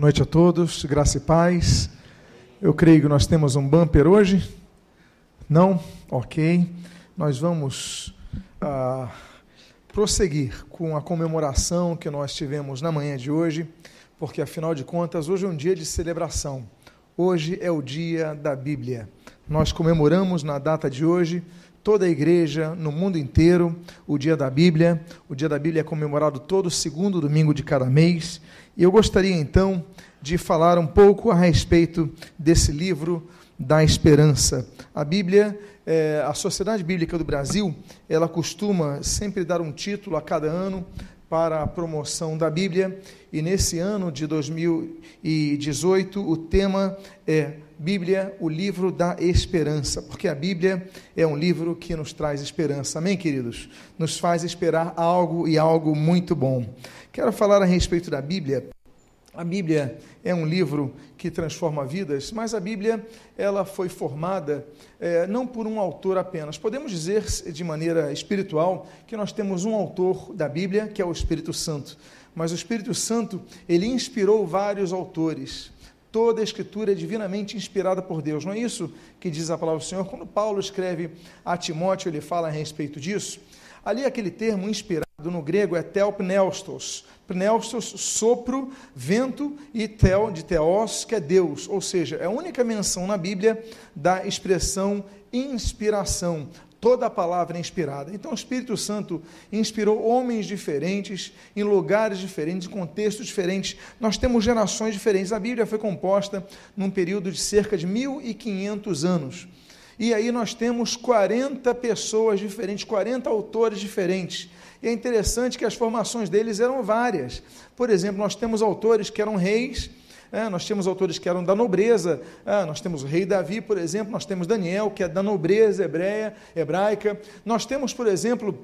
Boa noite a todos, graça e paz. Eu creio que nós temos um bumper hoje. Não? Ok. Nós vamos ah, prosseguir com a comemoração que nós tivemos na manhã de hoje, porque afinal de contas, hoje é um dia de celebração. Hoje é o dia da Bíblia. Nós comemoramos na data de hoje toda a igreja no mundo inteiro o dia da Bíblia. O dia da Bíblia é comemorado todo segundo domingo de cada mês. E eu gostaria então de falar um pouco a respeito desse livro da esperança. A Bíblia, é, a Sociedade Bíblica do Brasil, ela costuma sempre dar um título a cada ano para a promoção da Bíblia, e nesse ano de 2018 o tema é Bíblia, o livro da esperança, porque a Bíblia é um livro que nos traz esperança. Amém, queridos? Nos faz esperar algo e algo muito bom. Quero falar a respeito da Bíblia. A Bíblia é um livro que transforma vidas, mas a Bíblia ela foi formada é, não por um autor apenas. Podemos dizer de maneira espiritual que nós temos um autor da Bíblia que é o Espírito Santo, mas o Espírito Santo ele inspirou vários autores. Toda a Escritura é divinamente inspirada por Deus. Não é isso que diz a palavra do Senhor? Quando Paulo escreve a Timóteo, ele fala a respeito disso. Ali aquele termo inspirado no grego é telpneustos. Pneustos, sopro, vento, e tel, de teos, que é Deus. Ou seja, é a única menção na Bíblia da expressão inspiração. Toda a palavra é inspirada. Então, o Espírito Santo inspirou homens diferentes, em lugares diferentes, em contextos diferentes. Nós temos gerações diferentes. A Bíblia foi composta num período de cerca de 1.500 anos. E aí nós temos 40 pessoas diferentes, 40 autores diferentes. E é interessante que as formações deles eram várias. Por exemplo, nós temos autores que eram reis, é, nós temos autores que eram da nobreza, é, nós temos o rei Davi, por exemplo, nós temos Daniel, que é da nobreza hebreia, hebraica. Nós temos, por exemplo,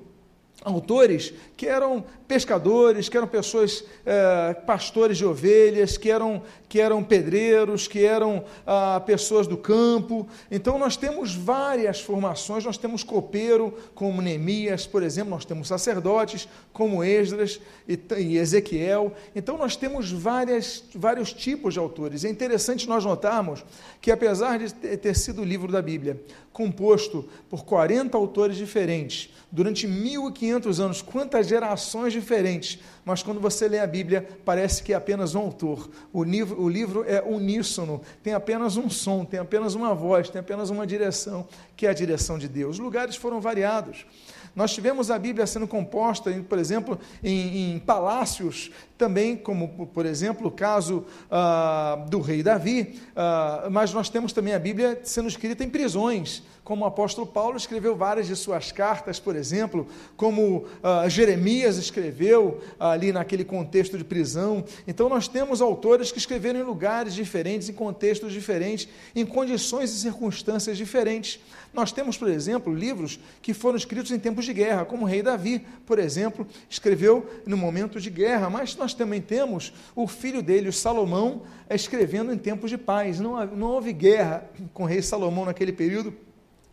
autores que eram pescadores, que eram pessoas, é, pastores de ovelhas, que eram, que eram pedreiros, que eram ah, pessoas do campo. Então, nós temos várias formações, nós temos copeiro, como Neemias, por exemplo, nós temos sacerdotes, como Esdras e, e Ezequiel. Então, nós temos várias, vários tipos de autores. É interessante nós notarmos que, apesar de ter sido o livro da Bíblia composto por 40 autores diferentes, durante 1.500 anos, quantas gerações diferentes, mas quando você lê a Bíblia, parece que é apenas um autor. O livro, o livro é uníssono, tem apenas um som, tem apenas uma voz, tem apenas uma direção, que é a direção de Deus. Os lugares foram variados. Nós tivemos a Bíblia sendo composta, por exemplo, em, em palácios, também, como por exemplo o caso ah, do rei Davi, ah, mas nós temos também a Bíblia sendo escrita em prisões, como o apóstolo Paulo escreveu várias de suas cartas, por exemplo, como ah, Jeremias escreveu ali naquele contexto de prisão. Então nós temos autores que escreveram em lugares diferentes, em contextos diferentes, em condições e circunstâncias diferentes. Nós temos, por exemplo, livros que foram escritos em tempos de guerra, como o rei Davi, por exemplo, escreveu no momento de guerra, mas nós também temos o filho dele, o Salomão, escrevendo em tempos de paz. Não, não houve guerra com o rei Salomão naquele período,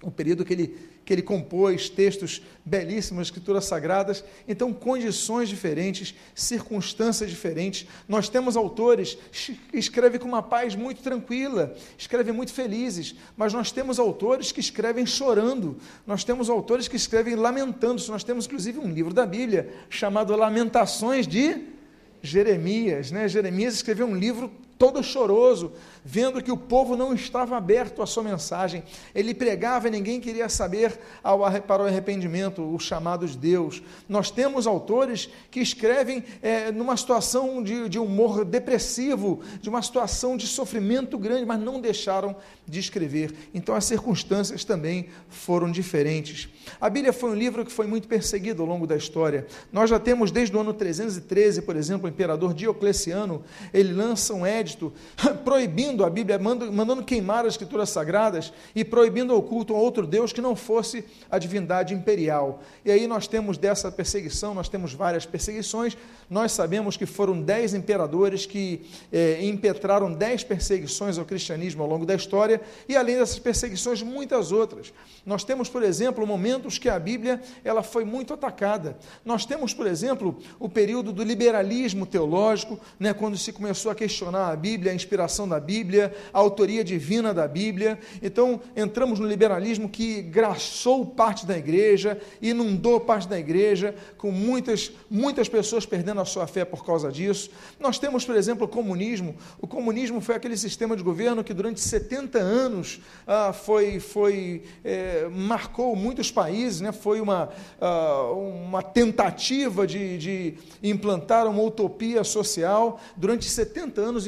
o período que ele que ele compôs textos belíssimos, escrituras sagradas. Então, condições diferentes, circunstâncias diferentes. Nós temos autores que escrevem com uma paz muito tranquila, escrevem muito felizes, mas nós temos autores que escrevem chorando, nós temos autores que escrevem lamentando. Nós temos, inclusive, um livro da Bíblia chamado Lamentações de Jeremias. Né? Jeremias escreveu um livro todo choroso, vendo que o povo não estava aberto à sua mensagem. Ele pregava e ninguém queria saber ao, para o arrependimento, o chamado de Deus. Nós temos autores que escrevem é, numa situação de, de humor depressivo, de uma situação de sofrimento grande, mas não deixaram de escrever. Então as circunstâncias também foram diferentes. A Bíblia foi um livro que foi muito perseguido ao longo da história. Nós já temos desde o ano 313, por exemplo, o imperador Diocleciano, ele lança um édito proibindo a Bíblia, mandando queimar as escrituras sagradas e proibindo o culto a outro Deus que não fosse a divindade imperial. E aí nós temos dessa perseguição, nós temos várias perseguições, nós sabemos que foram dez imperadores que eh, impetraram dez perseguições ao cristianismo ao longo da história, e além dessas perseguições, muitas outras. Nós temos, por exemplo, momentos que a Bíblia ela foi muito atacada. Nós temos, por exemplo, o período do liberalismo teológico, né, quando se começou a questionar a Bíblia, a inspiração da Bíblia, a autoria divina da Bíblia. Então, entramos no liberalismo que graçou parte da igreja, inundou parte da igreja, com muitas, muitas pessoas perdendo sua fé por causa disso. Nós temos, por exemplo, o comunismo. O comunismo foi aquele sistema de governo que durante 70 anos ah, foi, foi é, marcou muitos países, né? foi uma, ah, uma tentativa de, de implantar uma utopia social. Durante 70 anos,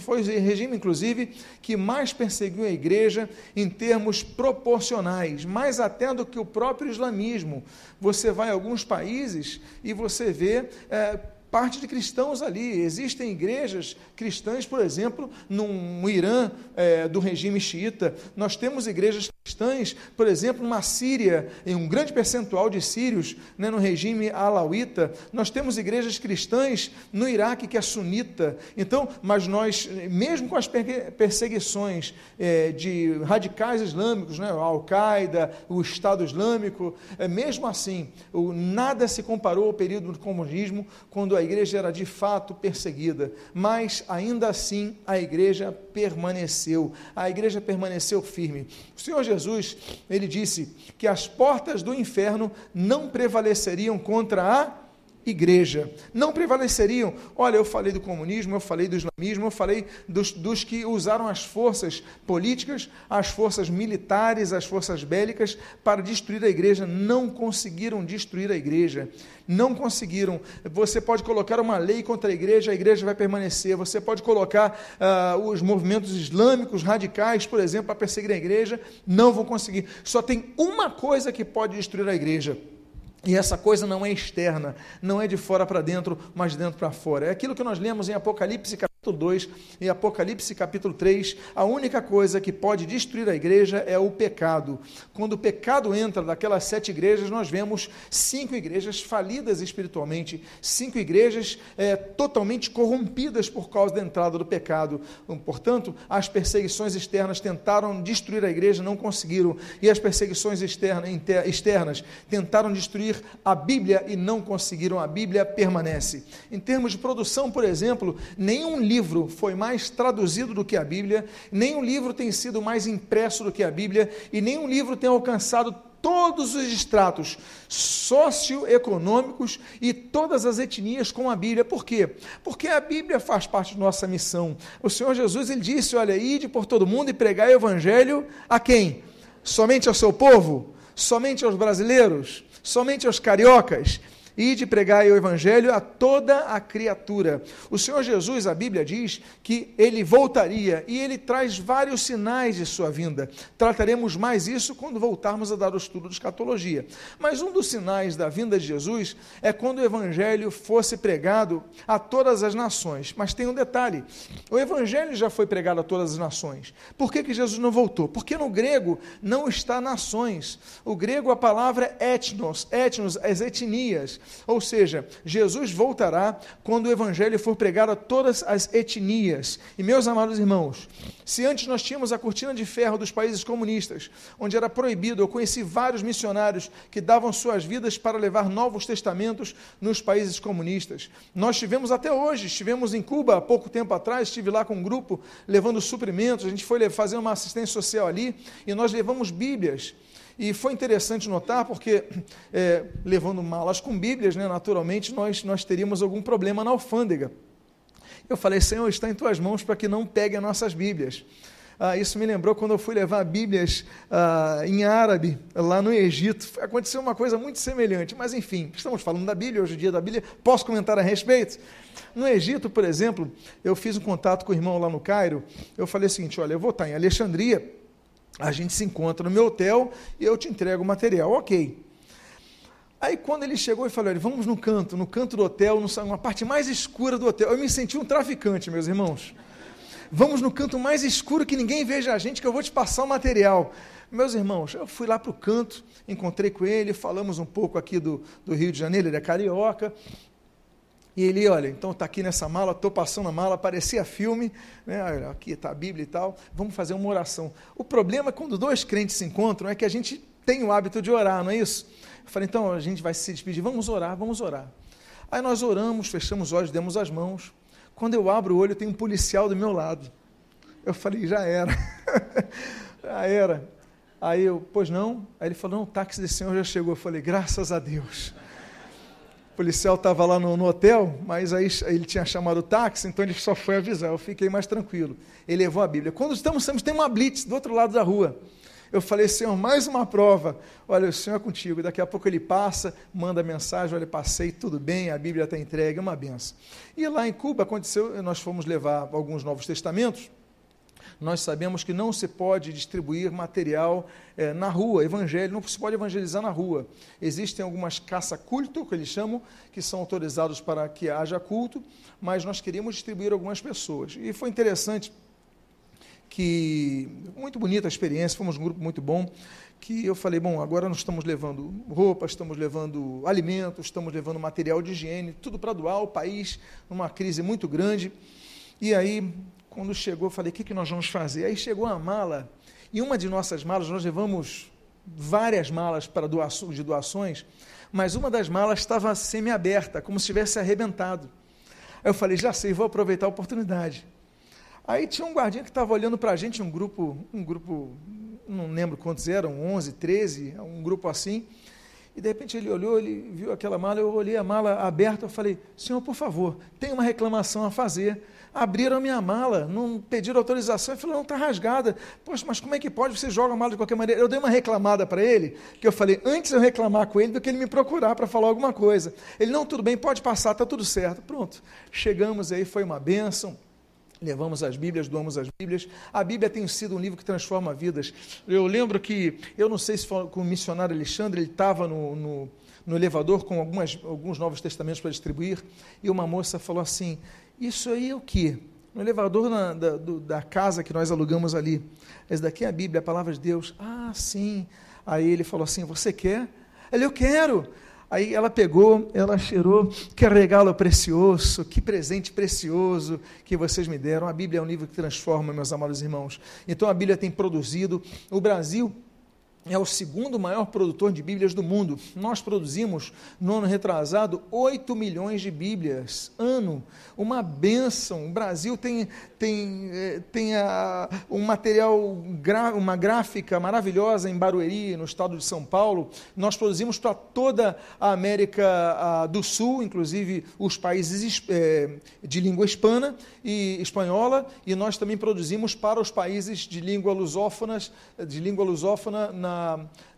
foi o regime, inclusive, que mais perseguiu a igreja em termos proporcionais, mais até do que o próprio islamismo. Você vai a alguns países e você vê. É, parte de cristãos ali. Existem igrejas cristãs, por exemplo, no Irã é, do regime xiita. Nós temos igrejas cristãs, por exemplo, na Síria, em um grande percentual de sírios né, no regime alauíta. Nós temos igrejas cristãs no Iraque, que é sunita. Então, mas nós, mesmo com as perseguições é, de radicais islâmicos, né, a Al-Qaeda, o Estado Islâmico, é, mesmo assim, o, nada se comparou ao período do comunismo, quando a igreja era de fato perseguida, mas ainda assim a igreja permaneceu, a igreja permaneceu firme. O Senhor Jesus, ele disse que as portas do inferno não prevaleceriam contra a igreja. Não prevaleceriam. Olha, eu falei do comunismo, eu falei do islamismo, eu falei dos, dos, que usaram as forças políticas, as forças militares, as forças bélicas para destruir a igreja. Não conseguiram destruir a igreja. Não conseguiram. Você pode colocar uma lei contra a igreja, a igreja vai permanecer. Você pode colocar uh, os movimentos islâmicos radicais, por exemplo, para perseguir a igreja, não vão conseguir. Só tem uma coisa que pode destruir a igreja e essa coisa não é externa, não é de fora para dentro, mas de dentro para fora. É aquilo que nós lemos em Apocalipse 2 e Apocalipse capítulo 3, a única coisa que pode destruir a igreja é o pecado. Quando o pecado entra naquelas sete igrejas, nós vemos cinco igrejas falidas espiritualmente, cinco igrejas é, totalmente corrompidas por causa da entrada do pecado. Portanto, as perseguições externas tentaram destruir a igreja, não conseguiram, e as perseguições externas tentaram destruir a Bíblia e não conseguiram, a Bíblia permanece. Em termos de produção, por exemplo, nenhum livro livro foi mais traduzido do que a Bíblia, nenhum livro tem sido mais impresso do que a Bíblia, e nenhum livro tem alcançado todos os estratos socioeconômicos e todas as etnias com a Bíblia. Por quê? Porque a Bíblia faz parte de nossa missão. O Senhor Jesus ele disse: Olha, ide por todo mundo e pregai o evangelho a quem? Somente ao seu povo? Somente aos brasileiros? Somente aos cariocas? E de pregar o evangelho a toda a criatura. O Senhor Jesus, a Bíblia diz que ele voltaria e ele traz vários sinais de sua vinda. Trataremos mais isso quando voltarmos a dar o estudo de escatologia. Mas um dos sinais da vinda de Jesus é quando o evangelho fosse pregado a todas as nações. Mas tem um detalhe: o evangelho já foi pregado a todas as nações. Por que, que Jesus não voltou? Porque no grego não está nações. O grego, a palavra etnos, etnos, as etnias. Ou seja, Jesus voltará quando o evangelho for pregado a todas as etnias. E meus amados irmãos, se antes nós tínhamos a cortina de ferro dos países comunistas, onde era proibido, eu conheci vários missionários que davam suas vidas para levar novos testamentos nos países comunistas. Nós tivemos até hoje, estivemos em Cuba há pouco tempo atrás, estive lá com um grupo levando suprimentos, a gente foi fazer uma assistência social ali e nós levamos Bíblias e foi interessante notar, porque é, levando malas com Bíblias, né, naturalmente nós, nós teríamos algum problema na alfândega. Eu falei, Senhor, está em tuas mãos para que não pegue as nossas Bíblias. Ah, isso me lembrou quando eu fui levar Bíblias ah, em árabe, lá no Egito. Aconteceu uma coisa muito semelhante, mas enfim, estamos falando da Bíblia, hoje é dia da Bíblia, posso comentar a respeito? No Egito, por exemplo, eu fiz um contato com o irmão lá no Cairo, eu falei o seguinte: olha, eu vou estar em Alexandria, a gente se encontra no meu hotel e eu te entrego o material. Ok. Aí quando ele chegou e falou, vamos no canto, no canto do hotel, numa parte mais escura do hotel, eu me senti um traficante, meus irmãos. Vamos no canto mais escuro que ninguém veja a gente, que eu vou te passar o material. Meus irmãos, eu fui lá para o canto, encontrei com ele, falamos um pouco aqui do, do Rio de Janeiro, ele é carioca, e ele, olha, então está aqui nessa mala, estou passando a mala, parecia filme, né? aqui está a Bíblia e tal, vamos fazer uma oração. O problema quando dois crentes se encontram é que a gente tem o hábito de orar, não é isso? Eu falei, então a gente vai se despedir, vamos orar, vamos orar. Aí nós oramos, fechamos os olhos, demos as mãos. Quando eu abro o olho, tem um policial do meu lado. Eu falei, já era. já era. Aí eu, pois não? Aí ele falou, não, o táxi desse senhor já chegou. Eu falei, graças a Deus. O policial estava lá no, no, hotel, mas aí ele tinha chamado o táxi, então ele só foi avisar. Eu fiquei mais tranquilo. Ele levou a Bíblia. Quando estamos, tem uma blitz do outro lado da rua. Eu falei, Senhor, mais uma prova. Olha, o Senhor é contigo. Daqui a pouco ele passa, manda mensagem, olha, passei, tudo bem, a Bíblia está entregue, é uma benção. E lá em Cuba aconteceu, nós fomos levar alguns Novos Testamentos, nós sabemos que não se pode distribuir material é, na rua, evangelho, não se pode evangelizar na rua. Existem algumas caça-culto, que eles chamam, que são autorizados para que haja culto, mas nós queríamos distribuir algumas pessoas. E foi interessante que, muito bonita a experiência, fomos um grupo muito bom, que eu falei, bom, agora nós estamos levando roupas, estamos levando alimentos, estamos levando material de higiene, tudo para doar ao país, numa crise muito grande. E aí quando chegou, falei: o que, que nós vamos fazer? Aí chegou a mala, e uma de nossas malas, nós levamos várias malas para de doações, mas uma das malas estava semi-aberta, como se tivesse arrebentado. Aí eu falei: já sei, vou aproveitar a oportunidade. Aí tinha um guardinha que estava olhando para a gente, um grupo, um grupo, não lembro quantos eram, 11, 13, um grupo assim. E de repente ele olhou, ele viu aquela mala, eu olhei a mala aberta, eu falei: Senhor, por favor, tem uma reclamação a fazer abriram a minha mala, não pediram autorização, e falou, não, está rasgada. Poxa, mas como é que pode? Você joga a mala de qualquer maneira. Eu dei uma reclamada para ele, que eu falei, antes eu reclamar com ele do que ele me procurar para falar alguma coisa. Ele, não, tudo bem, pode passar, está tudo certo. Pronto, chegamos aí, foi uma bênção. Levamos as Bíblias, doamos as Bíblias. A Bíblia tem sido um livro que transforma vidas. Eu lembro que, eu não sei se foi com o missionário Alexandre, ele estava no, no, no elevador com algumas, alguns Novos Testamentos para distribuir, e uma moça falou assim: isso aí é o que? No elevador na, da, do, da casa que nós alugamos ali. Esse daqui é a Bíblia, a palavra de Deus. Ah, sim. Aí ele falou assim: Você quer? Ele, eu quero. Aí ela pegou, ela cheirou, que regalo precioso, que presente precioso que vocês me deram. A Bíblia é um livro que transforma, meus amados irmãos. Então a Bíblia tem produzido. O Brasil é o segundo maior produtor de Bíblias do mundo. Nós produzimos, no ano retrasado, 8 milhões de Bíblias ano. Uma benção. O Brasil tem, tem, eh, tem a, um material, uma gráfica maravilhosa em Barueri, no estado de São Paulo. Nós produzimos para toda a América do Sul, inclusive os países eh, de língua hispana e espanhola, e nós também produzimos para os países de língua lusófona, de língua lusófona na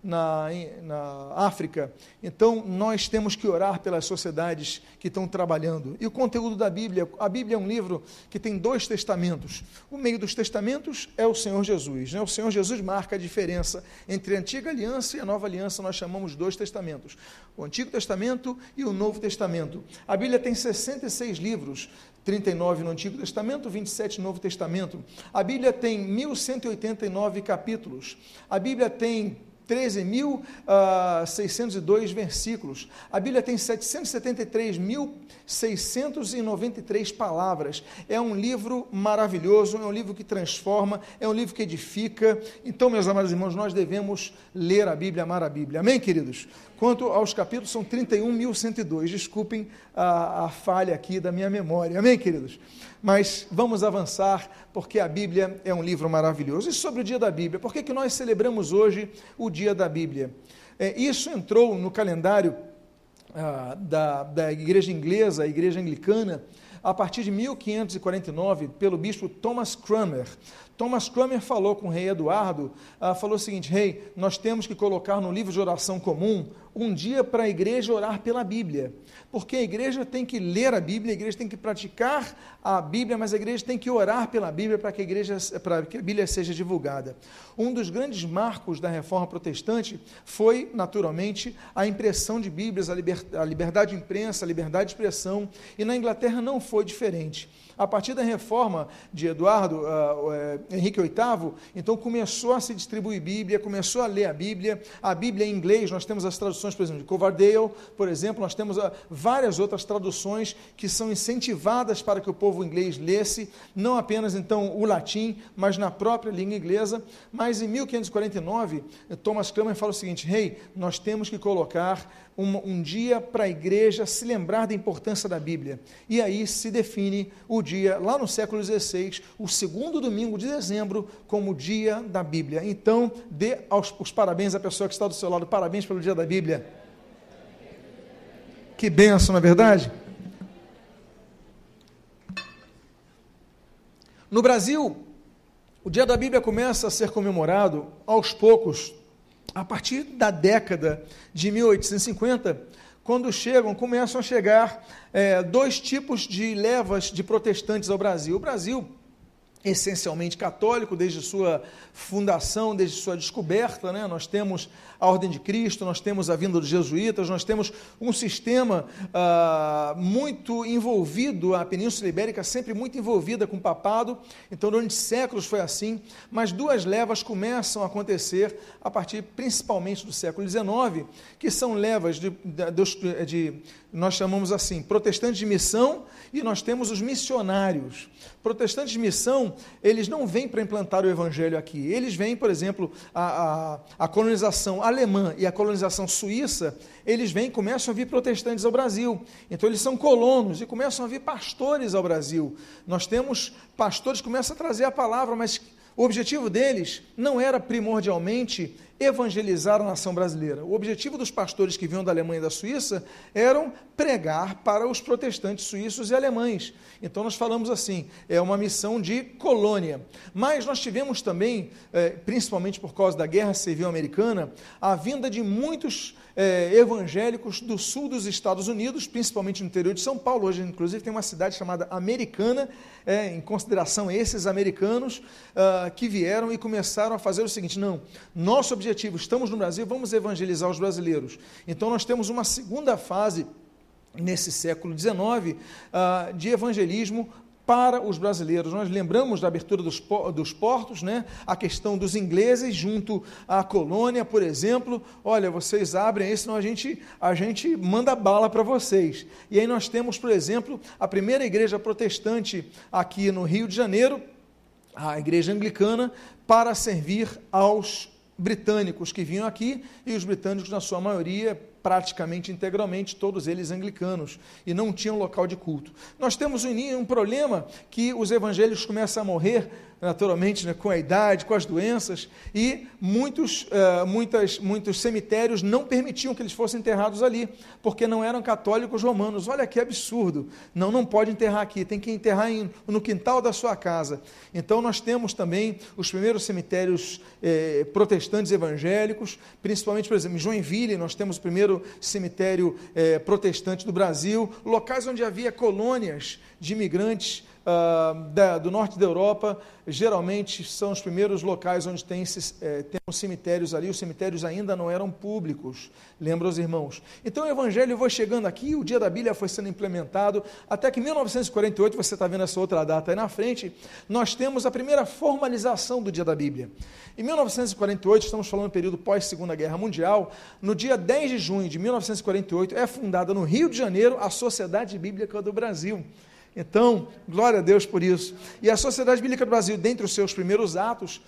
na, na, África. Então, nós temos que orar pelas sociedades que estão trabalhando. E o conteúdo da Bíblia, a Bíblia é um livro que tem dois testamentos. O meio dos testamentos é o Senhor Jesus. Né? O Senhor Jesus marca a diferença entre a antiga aliança e a nova aliança, nós chamamos dois testamentos. O Antigo Testamento e o Novo Testamento. A Bíblia tem 66 livros, 39 no Antigo Testamento, 27 no Novo Testamento. A Bíblia tem 1189 capítulos. A Bíblia tem 13.602 versículos. A Bíblia tem 773.693 palavras. É um livro maravilhoso, é um livro que transforma, é um livro que edifica. Então, meus amados irmãos, nós devemos ler a Bíblia, amar a Bíblia. Amém, queridos? Quanto aos capítulos, são 31.102. Desculpem a, a falha aqui da minha memória. Amém, queridos? Mas vamos avançar, porque a Bíblia é um livro maravilhoso. E sobre o dia da Bíblia, por que, que nós celebramos hoje o dia da Bíblia? É, isso entrou no calendário ah, da, da igreja inglesa, a igreja anglicana, a partir de 1549, pelo bispo Thomas Cranmer. Thomas Cranmer falou com o rei Eduardo, ah, falou o seguinte: Rei, nós temos que colocar no livro de oração comum um dia para a igreja orar pela Bíblia, porque a igreja tem que ler a Bíblia, a igreja tem que praticar a Bíblia, mas a igreja tem que orar pela Bíblia para que a, igreja, para que a Bíblia seja divulgada. Um dos grandes marcos da reforma protestante foi, naturalmente, a impressão de Bíblias, a, liber, a liberdade de imprensa, a liberdade de expressão, e na Inglaterra não foi foi diferente. A partir da reforma de Eduardo uh, uh, Henrique VIII, então começou a se distribuir Bíblia, começou a ler a Bíblia. A Bíblia em inglês, nós temos as traduções, por exemplo, de Coverdale, por exemplo, nós temos uh, várias outras traduções que são incentivadas para que o povo inglês lesse, não apenas então o latim, mas na própria língua inglesa. Mas em 1549, Thomas Cranmer fala o seguinte: Rei, hey, nós temos que colocar um, um dia para a igreja se lembrar da importância da Bíblia. E aí se define o dia, lá no século XVI, o segundo domingo de dezembro, como o dia da Bíblia. Então, dê aos, os parabéns à pessoa que está do seu lado, parabéns pelo dia da Bíblia. Que benção, não é verdade? No Brasil, o Dia da Bíblia começa a ser comemorado aos poucos, a partir da década de 1850, quando chegam, começam a chegar é, dois tipos de levas de protestantes ao Brasil. O Brasil essencialmente católico desde sua fundação, desde sua descoberta, né? Nós temos a Ordem de Cristo, nós temos a vinda dos jesuítas, nós temos um sistema ah, muito envolvido, a Península Ibérica sempre muito envolvida com o papado, então durante séculos foi assim, mas duas levas começam a acontecer a partir principalmente do século XIX, que são levas de, de, de nós chamamos assim, protestantes de missão e nós temos os missionários. Protestantes de missão, eles não vêm para implantar o evangelho aqui, eles vêm, por exemplo, a, a, a colonização alemã e a colonização suíça, eles vêm e começam a vir protestantes ao Brasil. Então eles são colonos e começam a vir pastores ao Brasil. Nós temos pastores que começam a trazer a palavra, mas o objetivo deles não era primordialmente evangelizar a nação brasileira. O objetivo dos pastores que vinham da Alemanha e da Suíça eram pregar para os protestantes suíços e alemães. Então nós falamos assim, é uma missão de colônia. Mas nós tivemos também, é, principalmente por causa da Guerra Civil Americana, a vinda de muitos é, evangélicos do sul dos Estados Unidos, principalmente no interior de São Paulo. Hoje, inclusive, tem uma cidade chamada Americana, é, em consideração a esses americanos uh, que vieram e começaram a fazer o seguinte: não, nosso objetivo, estamos no Brasil, vamos evangelizar os brasileiros. Então, nós temos uma segunda fase nesse século XIX, uh, de evangelismo para os brasileiros. Nós lembramos da abertura dos, dos portos, né? a questão dos ingleses junto à colônia, por exemplo. Olha, vocês abrem aí, senão a gente, a gente manda bala para vocês. E aí nós temos, por exemplo, a primeira igreja protestante aqui no Rio de Janeiro, a igreja anglicana, para servir aos britânicos que vinham aqui, e os britânicos, na sua maioria, praticamente integralmente, todos eles anglicanos, e não tinham local de culto. Nós temos um, um problema que os evangélicos começam a morrer naturalmente, né, com a idade, com as doenças, e muitos, uh, muitas, muitos cemitérios não permitiam que eles fossem enterrados ali, porque não eram católicos romanos. Olha que absurdo! Não, não pode enterrar aqui, tem que enterrar em, no quintal da sua casa. Então, nós temos também os primeiros cemitérios eh, protestantes evangélicos, principalmente, por exemplo, em Joinville, nós temos o primeiro cemitério eh, protestante do Brasil, locais onde havia colônias de imigrantes uh, da, do norte da Europa, geralmente são os primeiros locais onde tem, é, tem os cemitérios ali, os cemitérios ainda não eram públicos, lembra os irmãos. Então o Evangelho foi chegando aqui, o dia da Bíblia foi sendo implementado, até que em 1948, você está vendo essa outra data aí na frente, nós temos a primeira formalização do dia da Bíblia. Em 1948, estamos falando do período pós-Segunda Guerra Mundial, no dia 10 de junho de 1948, é fundada no Rio de Janeiro a Sociedade Bíblica do Brasil. Então, glória a Deus por isso. E a Sociedade Bíblica do Brasil, dentre os seus primeiros atos,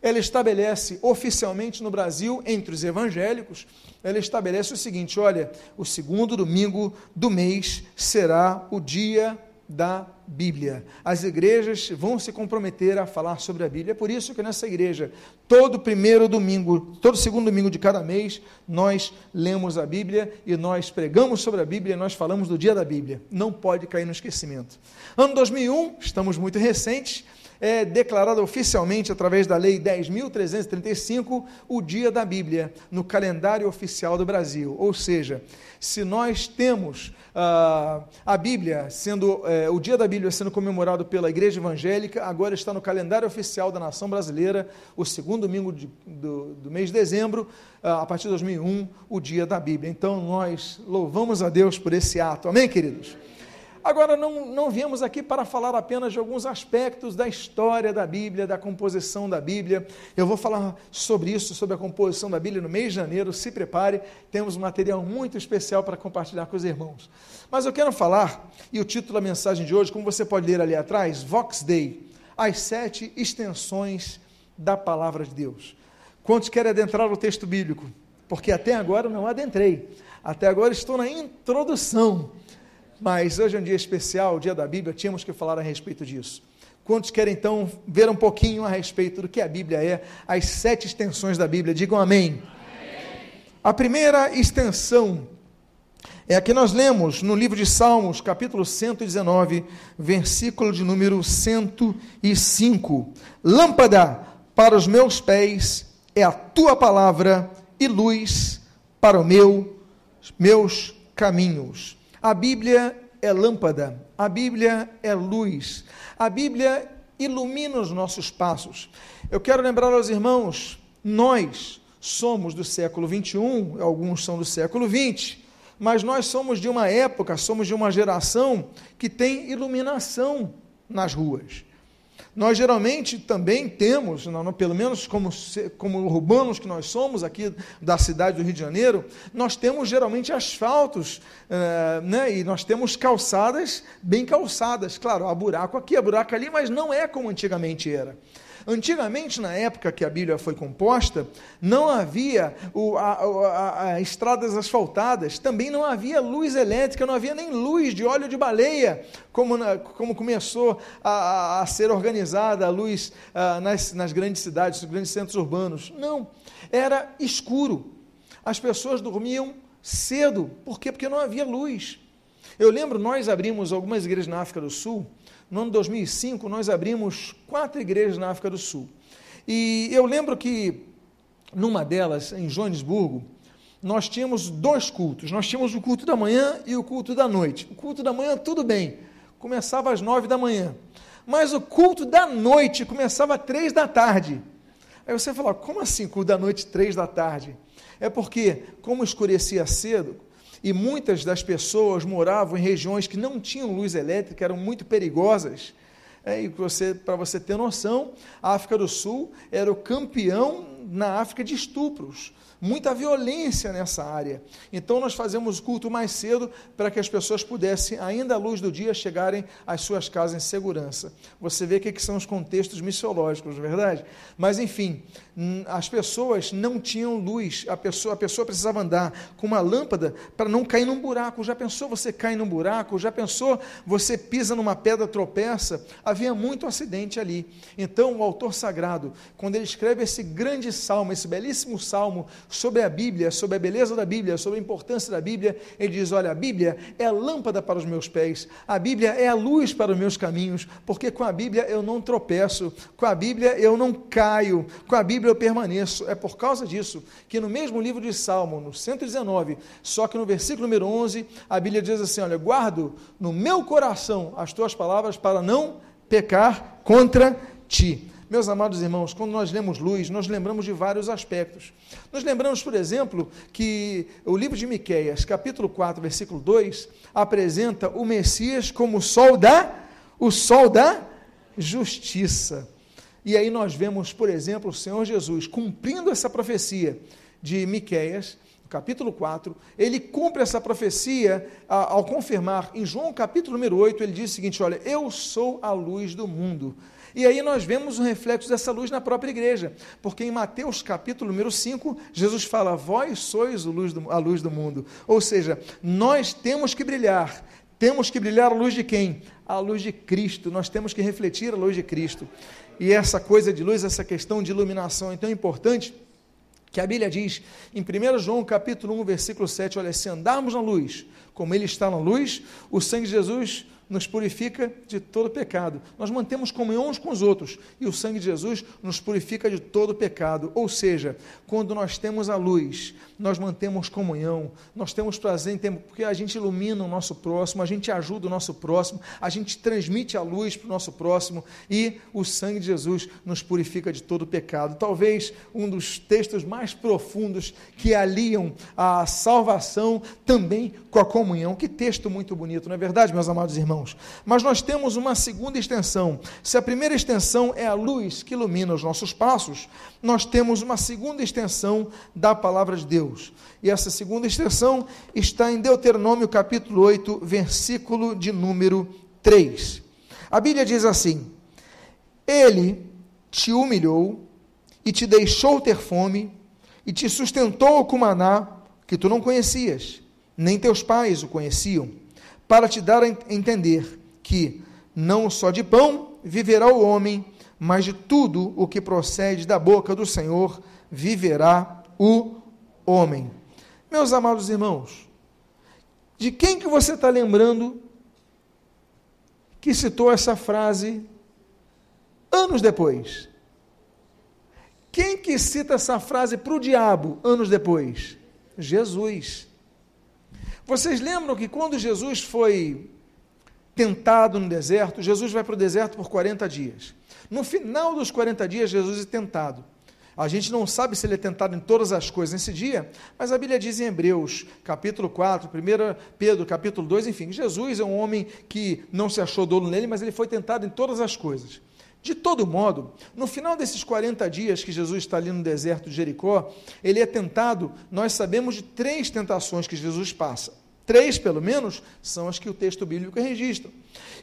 ela estabelece oficialmente no Brasil, entre os evangélicos, ela estabelece o seguinte: olha, o segundo domingo do mês será o dia da Bíblia. As igrejas vão se comprometer a falar sobre a Bíblia. É por isso que nessa igreja, todo primeiro domingo, todo segundo domingo de cada mês, nós lemos a Bíblia e nós pregamos sobre a Bíblia e nós falamos do dia da Bíblia. Não pode cair no esquecimento. Ano 2001, estamos muito recentes, é declarado oficialmente, através da Lei 10.335, o Dia da Bíblia, no calendário oficial do Brasil. Ou seja, se nós temos uh, a Bíblia sendo, uh, o Dia da Bíblia sendo comemorado pela Igreja Evangélica, agora está no calendário oficial da nação brasileira, o segundo domingo de, do, do, mês de dezembro, uh, a partir de 2001, o Dia da Bíblia. Então nós louvamos a Deus por esse ato. Amém, queridos? Agora, não, não viemos aqui para falar apenas de alguns aspectos da história da Bíblia, da composição da Bíblia. Eu vou falar sobre isso, sobre a composição da Bíblia no mês de janeiro. Se prepare, temos um material muito especial para compartilhar com os irmãos. Mas eu quero falar, e o título da mensagem de hoje, como você pode ler ali atrás, Vox Dei, as sete extensões da palavra de Deus. Quantos querem adentrar o texto bíblico? Porque até agora não adentrei. Até agora estou na introdução. Mas hoje é um dia especial, o dia da Bíblia, tínhamos que falar a respeito disso. Quantos querem então ver um pouquinho a respeito do que a Bíblia é, as sete extensões da Bíblia? Digam amém. amém. A primeira extensão é a que nós lemos no livro de Salmos, capítulo 119, versículo de número 105. Lâmpada para os meus pés é a tua palavra e luz para os meu, meus caminhos. A Bíblia é lâmpada, a Bíblia é luz, a Bíblia ilumina os nossos passos. Eu quero lembrar aos irmãos, nós somos do século 21, alguns são do século 20, mas nós somos de uma época, somos de uma geração que tem iluminação nas ruas. Nós geralmente também temos, pelo menos como, como urbanos que nós somos aqui da cidade do Rio de Janeiro, nós temos geralmente asfaltos, uh, né, e nós temos calçadas bem calçadas. Claro, há buraco aqui, há buraco ali, mas não é como antigamente era. Antigamente, na época que a Bíblia foi composta, não havia o, a, a, a, estradas asfaltadas, também não havia luz elétrica, não havia nem luz de óleo de baleia, como, na, como começou a, ser organizada a luz nas, nas grandes cidades, nos grandes centros urbanos. Não, era escuro. As pessoas dormiam cedo. Por quê? Porque não havia luz. Eu lembro, nós abrimos algumas igrejas na África do Sul, no ano 2005, nós abrimos quatro igrejas na África do Sul. E eu lembro que, numa delas, em Joanesburgo, nós tínhamos dois cultos. Nós tínhamos o culto da manhã e o culto da noite. O culto da manhã, tudo bem, começava às nove da manhã. Mas o culto da noite começava às três da tarde. Aí você fala, como assim culto da noite, três da tarde? É porque, como escurecia cedo, e muitas das pessoas moravam em regiões que não tinham luz elétrica, eram muito perigosas. É, e você, para você ter noção, a África do Sul era o campeão na África de estupros muita violência nessa área. Então nós fazemos o culto mais cedo para que as pessoas pudessem, ainda à luz do dia, chegarem às suas casas em segurança. Você vê o que são os contextos missiológicos, não é verdade? Mas enfim, as pessoas não tinham luz, a pessoa, a pessoa precisava andar com uma lâmpada para não cair num buraco. Já pensou você cai num buraco? Já pensou você pisa numa pedra, tropeça? Havia muito acidente ali. Então o autor sagrado, quando ele escreve esse grande salmo, esse belíssimo salmo sobre a Bíblia, sobre a beleza da Bíblia, sobre a importância da Bíblia, ele diz: Olha, a Bíblia é a lâmpada para os meus pés, a Bíblia é a luz para os meus caminhos, porque com a Bíblia eu não tropeço, com a Bíblia eu não caio, com a Bíblia eu permaneço. É por causa disso que no mesmo livro de Salmo, no 119, só que no versículo número 11, a Bíblia diz assim: Olha, guardo no meu coração as tuas palavras para não pecar contra ti. Meus amados irmãos, quando nós lemos luz, nós lembramos de vários aspectos. Nós lembramos, por exemplo, que o livro de Miqueias, capítulo 4, versículo 2, apresenta o Messias como o sol da o sol da justiça. E aí nós vemos, por exemplo, o Senhor Jesus cumprindo essa profecia de Miqueias, capítulo 4, ele cumpre essa profecia ao confirmar em João capítulo número 8, ele diz o seguinte: olha, eu sou a luz do mundo. E aí nós vemos um reflexo dessa luz na própria igreja, porque em Mateus capítulo número 5, Jesus fala: Vós sois a luz do mundo. Ou seja, nós temos que brilhar. Temos que brilhar a luz de quem? A luz de Cristo. Nós temos que refletir a luz de Cristo. E essa coisa de luz, essa questão de iluminação é tão importante que a Bíblia diz em 1 João capítulo 1, versículo 7, olha, se andarmos na luz, como ele está na luz, o sangue de Jesus nos purifica de todo pecado. Nós mantemos comunhão uns com os outros e o sangue de Jesus nos purifica de todo pecado. Ou seja, quando nós temos a luz, nós mantemos comunhão, nós temos prazer em tempo, porque a gente ilumina o nosso próximo, a gente ajuda o nosso próximo, a gente transmite a luz para o nosso próximo e o sangue de Jesus nos purifica de todo pecado. Talvez um dos textos mais profundos que aliam a salvação também com a comunhão. Que texto muito bonito, não é verdade, meus amados irmãos? Irmãos. Mas nós temos uma segunda extensão. Se a primeira extensão é a luz que ilumina os nossos passos, nós temos uma segunda extensão da palavra de Deus. E essa segunda extensão está em Deuteronômio capítulo 8, versículo de número 3. A Bíblia diz assim: Ele te humilhou e te deixou ter fome e te sustentou com maná que tu não conhecias, nem teus pais o conheciam, para te dar a entender que não só de pão viverá o homem, mas de tudo o que procede da boca do Senhor viverá o homem. Meus amados irmãos, de quem que você está lembrando que citou essa frase anos depois? Quem que cita essa frase para o diabo anos depois? Jesus. Vocês lembram que quando Jesus foi tentado no deserto, Jesus vai para o deserto por 40 dias. No final dos 40 dias, Jesus é tentado. A gente não sabe se ele é tentado em todas as coisas nesse dia, mas a Bíblia diz em Hebreus, capítulo 4, 1 Pedro, capítulo 2, enfim, Jesus é um homem que não se achou dolo nele, mas ele foi tentado em todas as coisas. De todo modo, no final desses 40 dias que Jesus está ali no deserto de Jericó, ele é tentado, nós sabemos de três tentações que Jesus passa. Três, pelo menos, são as que o texto bíblico registra.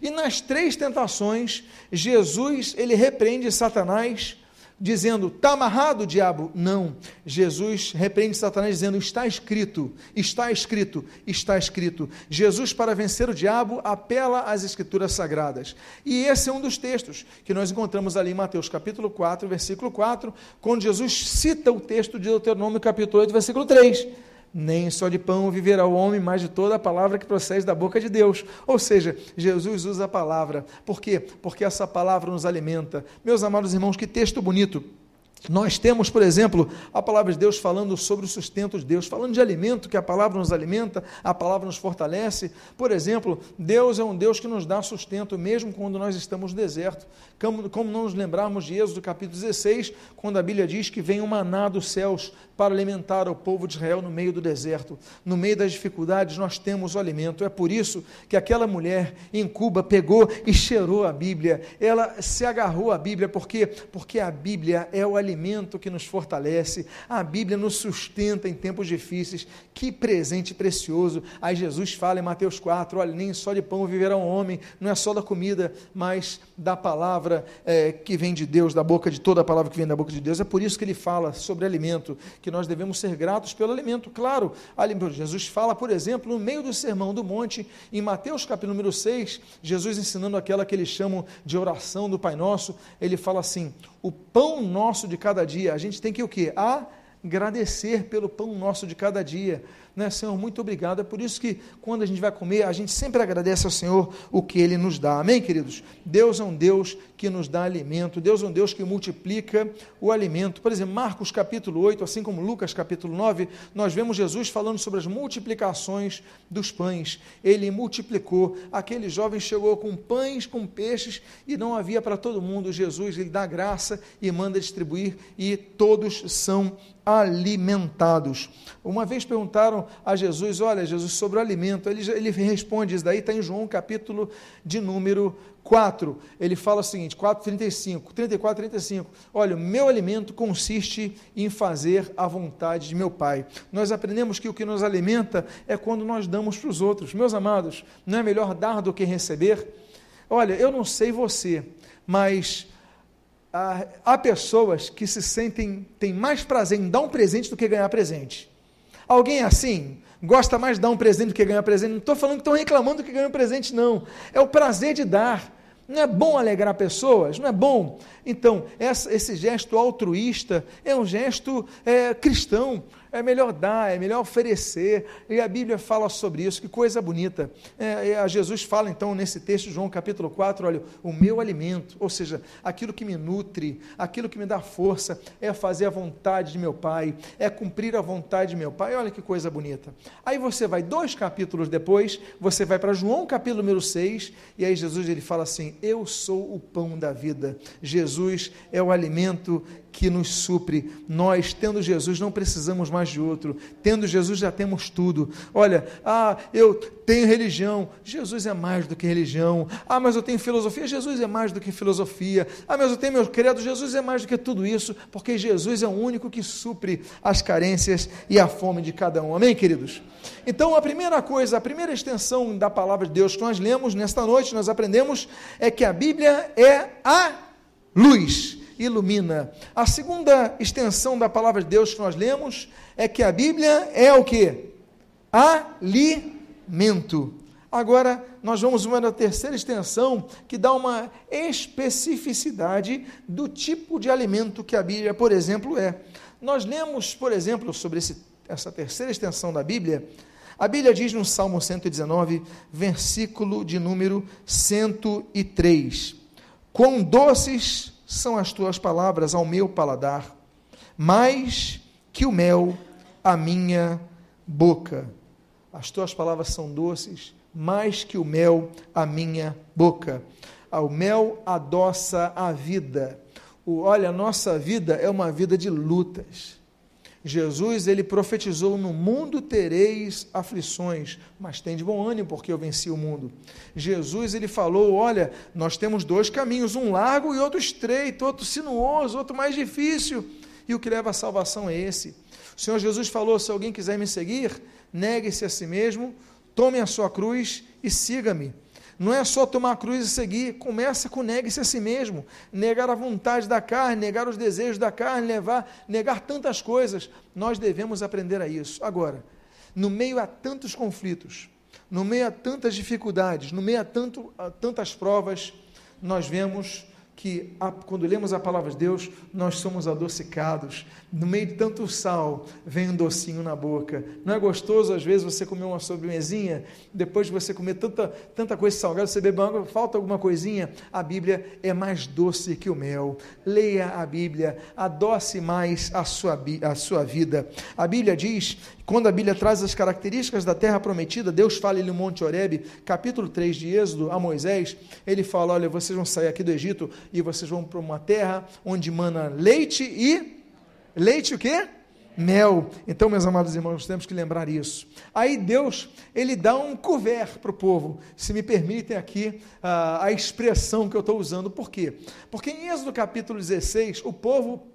E nas três tentações, Jesus, ele repreende Satanás dizendo: Está amarrado, diabo? Não. Jesus repreende Satanás dizendo: Está escrito, está escrito, está escrito. Jesus, para vencer o diabo, apela às Escrituras Sagradas. E esse é um dos textos que nós encontramos ali em Mateus capítulo 4, versículo 4, quando Jesus cita o texto de Deuteronômio capítulo 8, versículo 3 nem só de pão viverá o homem, mas de toda a palavra que procede da boca de Deus. Ou seja, Jesus usa a palavra. Por quê? Porque essa palavra nos alimenta. Meus amados irmãos, que texto bonito. Nós temos, por exemplo, a palavra de Deus falando sobre o sustento de Deus, falando de alimento, que a palavra nos alimenta, a palavra nos fortalece. Por exemplo, Deus é um Deus que nos dá sustento, mesmo quando nós estamos no deserto. Como, como não nos lembrarmos de Êxodo capítulo 16, quando a Bíblia diz que vem um maná dos céus para alimentar o povo de Israel no meio do deserto. No meio das dificuldades, nós temos o alimento. É por isso que aquela mulher em Cuba pegou e cheirou a Bíblia. Ela se agarrou à Bíblia, por quê? Porque a Bíblia é o alimento que nos fortalece, a Bíblia nos sustenta em tempos difíceis. Que presente precioso. Aí Jesus fala em Mateus 4: olha, nem só de pão viverá um homem, não é só da comida, mas da palavra é, que vem de Deus, da boca de toda a palavra que vem da boca de Deus. É por isso que ele fala sobre alimento que nós devemos ser gratos pelo alimento. Claro, Jesus fala, por exemplo, no meio do Sermão do Monte, em Mateus capítulo número 6, Jesus ensinando aquela que eles chamam de oração do Pai Nosso, ele fala assim: o pão nosso de cada dia, a gente tem que o quê? Agradecer pelo pão nosso de cada dia né, Senhor, muito obrigado. É por isso que quando a gente vai comer, a gente sempre agradece ao Senhor o que Ele nos dá. Amém, queridos? Deus é um Deus que nos dá alimento, Deus é um Deus que multiplica o alimento. Por exemplo, Marcos capítulo 8, assim como Lucas capítulo 9, nós vemos Jesus falando sobre as multiplicações dos pães. Ele multiplicou. Aquele jovem chegou com pães, com peixes e não havia para todo mundo. Jesus, ele dá graça e manda distribuir e todos são alimentados. Uma vez perguntaram a Jesus, olha, Jesus, sobre o alimento. Ele, ele responde, isso daí está em João capítulo de número 4. Ele fala o seguinte, 4, 35, 34, 35. Olha, o meu alimento consiste em fazer a vontade de meu Pai. Nós aprendemos que o que nos alimenta é quando nós damos para os outros. Meus amados, não é melhor dar do que receber? Olha, eu não sei você, mas há, há pessoas que se sentem, têm mais prazer em dar um presente do que ganhar presente. Alguém assim? Gosta mais de dar um presente do que ganhar presente? Não estou falando que estão reclamando do que ganham presente, não. É o prazer de dar. Não é bom alegrar pessoas? Não é bom? Então, essa, esse gesto altruísta é um gesto é, cristão é melhor dar, é melhor oferecer. E a Bíblia fala sobre isso, que coisa bonita. É, a Jesus fala então nesse texto, João capítulo 4, olha, o meu alimento, ou seja, aquilo que me nutre, aquilo que me dá força, é fazer a vontade de meu Pai, é cumprir a vontade de meu Pai. Olha que coisa bonita. Aí você vai, dois capítulos depois, você vai para João capítulo número 6, e aí Jesus ele fala assim: Eu sou o pão da vida. Jesus é o alimento que nos supre. Nós, tendo Jesus, não precisamos mais de outro. Tendo Jesus já temos tudo. Olha, ah, eu tenho religião. Jesus é mais do que religião. Ah, mas eu tenho filosofia. Jesus é mais do que filosofia. Ah, mas eu tenho meu credo. Jesus é mais do que tudo isso, porque Jesus é o único que supre as carências e a fome de cada um. Amém, queridos? Então, a primeira coisa, a primeira extensão da palavra de Deus que nós lemos nesta noite, nós aprendemos, é que a Bíblia é a luz ilumina. A segunda extensão da palavra de Deus que nós lemos é que a Bíblia é o que? Alimento. Agora, nós vamos uma terceira extensão que dá uma especificidade do tipo de alimento que a Bíblia, por exemplo, é. Nós lemos, por exemplo, sobre esse, essa terceira extensão da Bíblia, a Bíblia diz no Salmo 119, versículo de número 103: Quão doces são as tuas palavras ao meu paladar, mais que o mel à minha boca. As tuas palavras são doces, mais que o mel à minha boca. O mel adoça a vida. O, olha, a nossa vida é uma vida de lutas. Jesus, ele profetizou: No mundo tereis aflições, mas tem de bom ânimo, porque eu venci o mundo. Jesus, ele falou: Olha, nós temos dois caminhos, um largo e outro estreito, outro sinuoso, outro mais difícil. E o que leva à salvação é esse. O Senhor Jesus falou: Se alguém quiser me seguir, negue-se a si mesmo, tome a sua cruz e siga-me. Não é só tomar a cruz e seguir, começa com negue-se a si mesmo, negar a vontade da carne, negar os desejos da carne, levar, negar tantas coisas. Nós devemos aprender a isso. Agora, no meio a tantos conflitos, no meio a tantas dificuldades, no meio a, tanto, a tantas provas, nós vemos que quando lemos a palavra de Deus, nós somos adocicados. No meio de tanto sal, vem um docinho na boca. Não é gostoso, às vezes, você comer uma sobremesinha, depois de você comer tanta, tanta coisa salgada, você bebe água, falta alguma coisinha? A Bíblia é mais doce que o mel. Leia a Bíblia, adoce mais a sua, a sua vida. A Bíblia diz quando a Bíblia traz as características da terra prometida, Deus fala no Monte Horebe, capítulo 3 de Êxodo, a Moisés, ele fala: Olha, vocês vão sair aqui do Egito e vocês vão para uma terra onde mana leite e. Leite o quê? Mel. Então, meus amados irmãos, temos que lembrar isso. Aí Deus, ele dá um couvert para o povo. Se me permitem aqui uh, a expressão que eu estou usando. Por quê? Porque em Êxodo capítulo 16, o povo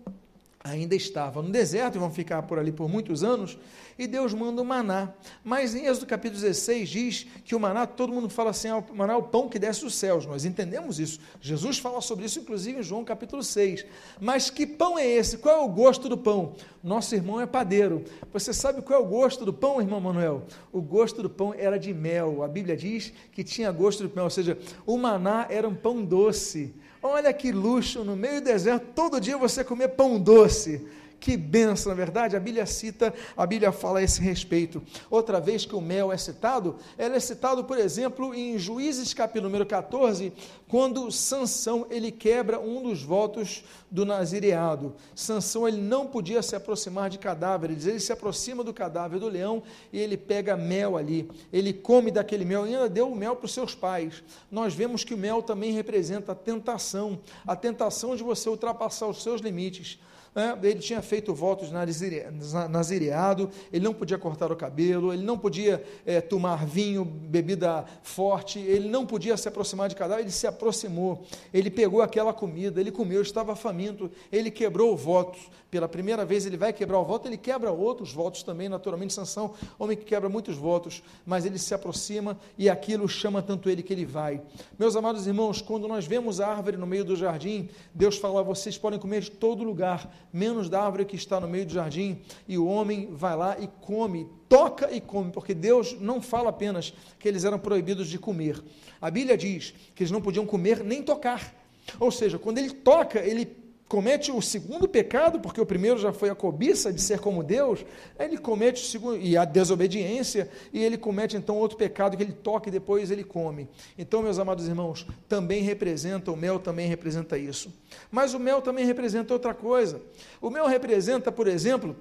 ainda estava no deserto e vão ficar por ali por muitos anos e Deus manda o maná. Mas em Êxodo capítulo 16 diz que o maná, todo mundo fala assim, ah, o maná é o pão que desce dos céus. Nós entendemos isso. Jesus fala sobre isso, inclusive, em João capítulo 6. Mas que pão é esse? Qual é o gosto do pão? Nosso irmão é padeiro. Você sabe qual é o gosto do pão, irmão Manuel? O gosto do pão era de mel. A Bíblia diz que tinha gosto de mel, ou seja, o maná era um pão doce. Olha que luxo, no meio do deserto, todo dia você comer pão doce. Que benção, na verdade, a Bíblia cita, a Bíblia fala a esse respeito. Outra vez que o mel é citado, ela é citado, por exemplo, em Juízes capítulo número 14, quando Sansão, ele quebra um dos votos do nazireado. Sansão, ele não podia se aproximar de cadáveres, ele se aproxima do cadáver do leão e ele pega mel ali, ele come daquele mel e ainda deu o mel para os seus pais. Nós vemos que o mel também representa a tentação, a tentação de você ultrapassar os seus limites. Né? ele tinha feito votos nazireado, ele não podia cortar o cabelo, ele não podia é, tomar vinho, bebida forte, ele não podia se aproximar de cadáver, ele se aproximou, ele pegou aquela comida, ele comeu, estava faminto, ele quebrou o voto, pela primeira vez ele vai quebrar o voto, ele quebra outros votos também, naturalmente, Sansão, homem que quebra muitos votos, mas ele se aproxima e aquilo chama tanto ele que ele vai. Meus amados irmãos, quando nós vemos a árvore no meio do jardim, Deus fala, vocês podem comer de todo lugar, menos da árvore que está no meio do jardim, e o homem vai lá e come, toca e come, porque Deus não fala apenas que eles eram proibidos de comer. A Bíblia diz que eles não podiam comer nem tocar. Ou seja, quando ele toca, ele comete o segundo pecado, porque o primeiro já foi a cobiça de ser como Deus, ele comete o segundo, e a desobediência, e ele comete então outro pecado que ele toca e depois ele come. Então, meus amados irmãos, também representa, o mel também representa isso. Mas o mel também representa outra coisa. O mel representa, por exemplo,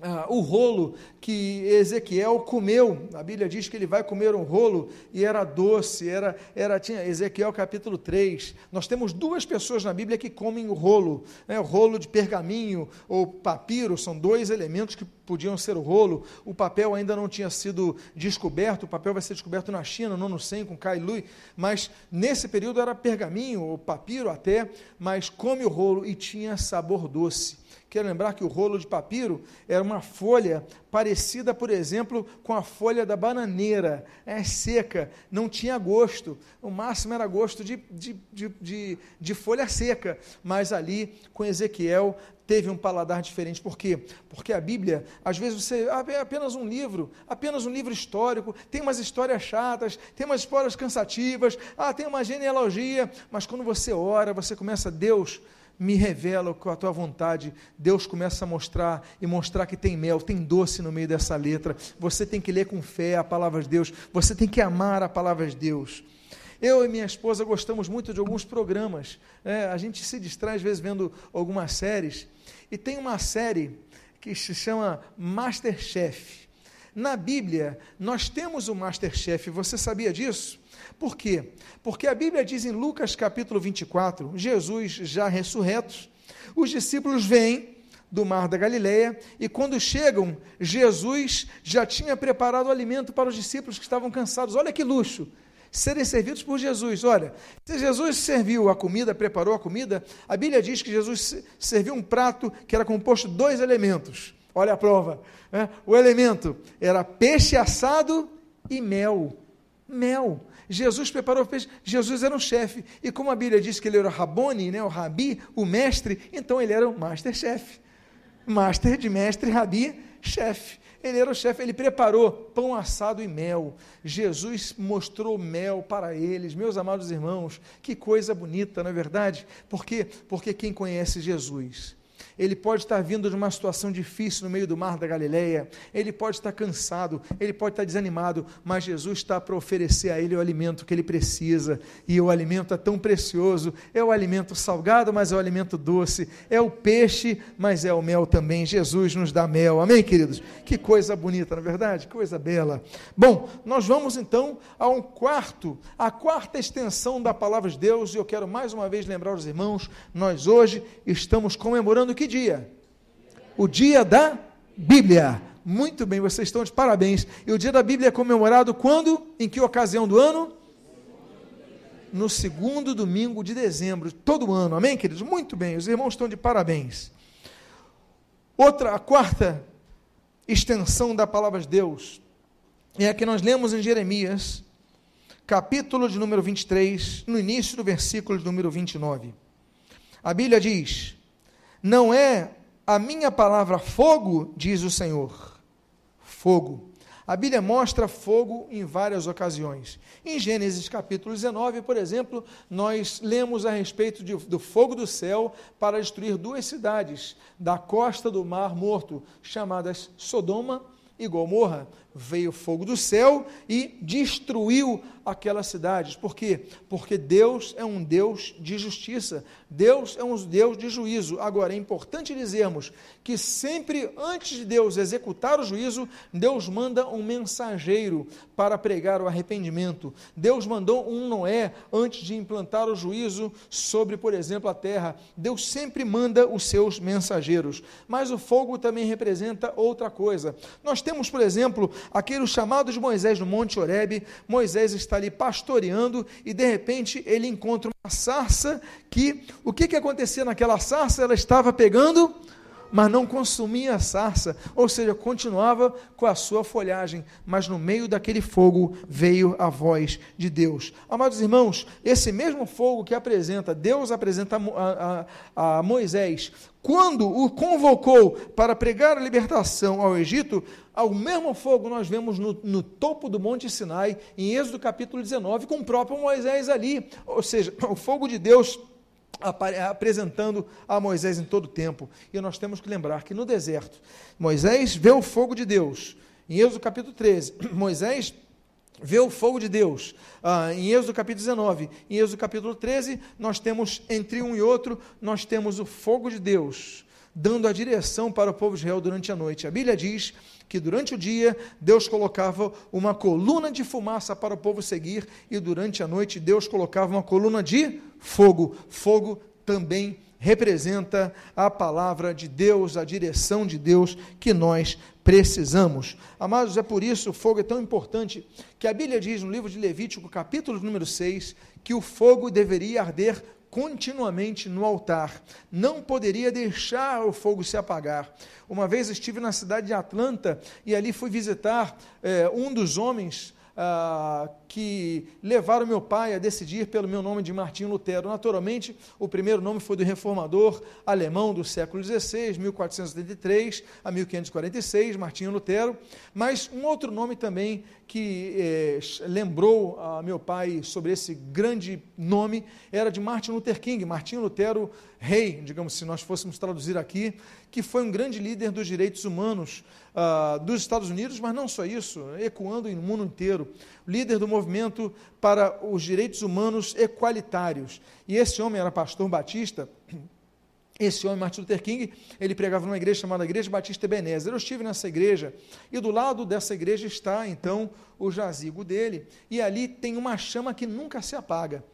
ah, o rolo que Ezequiel comeu. A Bíblia diz que ele vai comer um rolo e era doce, era, era tinha Ezequiel capítulo 3. Nós temos duas pessoas na Bíblia que comem o rolo, né? o rolo de pergaminho ou papiro, são dois elementos que podiam ser o rolo, o papel ainda não tinha sido descoberto, o papel vai ser descoberto na China, no ano 100, com Kai Lui, mas nesse período era pergaminho, ou papiro até, mas come o rolo e tinha sabor doce. Quero lembrar que o rolo de papiro era uma folha parecida, por exemplo, com a folha da bananeira, é seca, não tinha gosto, o máximo era gosto de, de, de, de, de folha seca, mas ali com Ezequiel teve um paladar diferente. Por quê? Porque a Bíblia, às vezes você ah, é apenas um livro, apenas um livro histórico, tem umas histórias chatas, tem umas histórias cansativas, ah, tem uma genealogia, mas quando você ora, você começa, Deus, me revela com a tua vontade. Deus começa a mostrar e mostrar que tem mel, tem doce no meio dessa letra. Você tem que ler com fé a palavra de Deus, você tem que amar a palavra de Deus. Eu e minha esposa gostamos muito de alguns programas. É, a gente se distrai às vezes vendo algumas séries. E tem uma série que se chama Masterchef. Na Bíblia, nós temos o Masterchef, você sabia disso? Por quê? Porque a Bíblia diz em Lucas capítulo 24, Jesus já ressurretos, os discípulos vêm do mar da Galileia e quando chegam, Jesus já tinha preparado o alimento para os discípulos que estavam cansados. Olha que luxo! Serem servidos por Jesus. Olha, se Jesus serviu a comida, preparou a comida, a Bíblia diz que Jesus serviu um prato que era composto de dois elementos. Olha a prova. Né? O elemento era peixe assado e mel. Mel. Jesus preparou o peixe, Jesus era um chefe, e como a Bíblia diz que ele era o Rabone, né, o Rabi, o mestre, então ele era o Master-chefe. Master de mestre, Rabi, chefe. Ele era o chefe, ele preparou pão assado e mel. Jesus mostrou mel para eles, meus amados irmãos. Que coisa bonita, não é verdade? Por quê? Porque quem conhece Jesus ele pode estar vindo de uma situação difícil no meio do mar da Galileia, ele pode estar cansado, ele pode estar desanimado, mas Jesus está para oferecer a ele o alimento que ele precisa, e o alimento é tão precioso, é o alimento salgado, mas é o alimento doce, é o peixe, mas é o mel também. Jesus nos dá mel. Amém, queridos? Que coisa bonita, na é verdade? Coisa bela. Bom, nós vamos então a um quarto, a quarta extensão da palavra de Deus, e eu quero mais uma vez lembrar os irmãos, nós hoje estamos comemorando que dia? O dia da Bíblia. Muito bem, vocês estão de parabéns. E o dia da Bíblia é comemorado quando? Em que ocasião do ano? No segundo domingo de dezembro, todo ano. Amém, queridos? Muito bem, os irmãos estão de parabéns. Outra, a quarta extensão da palavra de Deus é a que nós lemos em Jeremias, capítulo de número 23, no início do versículo de número 29. A Bíblia diz: não é a minha palavra fogo, diz o Senhor. Fogo. A Bíblia mostra fogo em várias ocasiões. Em Gênesis capítulo 19, por exemplo, nós lemos a respeito de, do fogo do céu para destruir duas cidades da costa do Mar Morto, chamadas Sodoma e Gomorra. Veio fogo do céu e destruiu aquelas cidades. Por quê? Porque Deus é um Deus de justiça, Deus é um Deus de juízo. Agora, é importante dizermos que sempre antes de Deus executar o juízo, Deus manda um mensageiro para pregar o arrependimento. Deus mandou um Noé antes de implantar o juízo sobre, por exemplo, a terra. Deus sempre manda os seus mensageiros. Mas o fogo também representa outra coisa. Nós temos, por exemplo, aquele chamado de Moisés no Monte Horebe. Moisés está ali pastoreando e de repente ele encontra uma sarça que, o que, que acontecia naquela sarça? Ela estava pegando mas não consumia a sarça, ou seja, continuava com a sua folhagem, mas no meio daquele fogo veio a voz de Deus. Amados irmãos, esse mesmo fogo que apresenta, Deus apresenta a, a, a Moisés, quando o convocou para pregar a libertação ao Egito, ao mesmo fogo nós vemos no, no, topo do Monte Sinai, em Êxodo capítulo 19, com o próprio Moisés ali. Ou seja, o fogo de Deus apresentando a Moisés em todo o tempo. E nós temos que lembrar que no deserto, Moisés vê o fogo de Deus. Em Êxodo capítulo 13, Moisés vê o fogo de Deus. Ah, em Êxodo capítulo 19, em Êxodo capítulo 13, nós temos, entre um e outro, nós temos o fogo de Deus, dando a direção para o povo de Israel durante a noite. A Bíblia diz que durante o dia Deus colocava uma coluna de fumaça para o povo seguir, e durante a noite Deus colocava uma coluna de fogo. Fogo também representa a palavra de Deus, a direção de Deus que nós precisamos. Amados, é por isso o fogo é tão importante que a Bíblia diz no livro de Levítico, capítulo número 6, que o fogo deveria arder continuamente no altar. Não poderia deixar o fogo se apagar. Uma vez estive na cidade de Atlanta e ali fui visitar é, um dos homens ah, que levaram meu pai a decidir pelo meu nome de Martinho Lutero. Naturalmente, o primeiro nome foi do reformador alemão do século XVI, 1483 a 1546, Martinho Lutero, mas um outro nome também que eh, lembrou a meu pai sobre esse grande nome era de Martin Luther King, Martinho Lutero rei, digamos se nós fôssemos traduzir aqui, que foi um grande líder dos direitos humanos uh, dos Estados Unidos, mas não só isso, ecoando no mundo inteiro, líder do movimento para os direitos humanos equalitários. E esse homem era pastor batista. Esse homem, Martin Luther King, ele pregava numa igreja chamada Igreja Batista Ebenezer. Eu estive nessa igreja e do lado dessa igreja está, então, o jazigo dele. E ali tem uma chama que nunca se apaga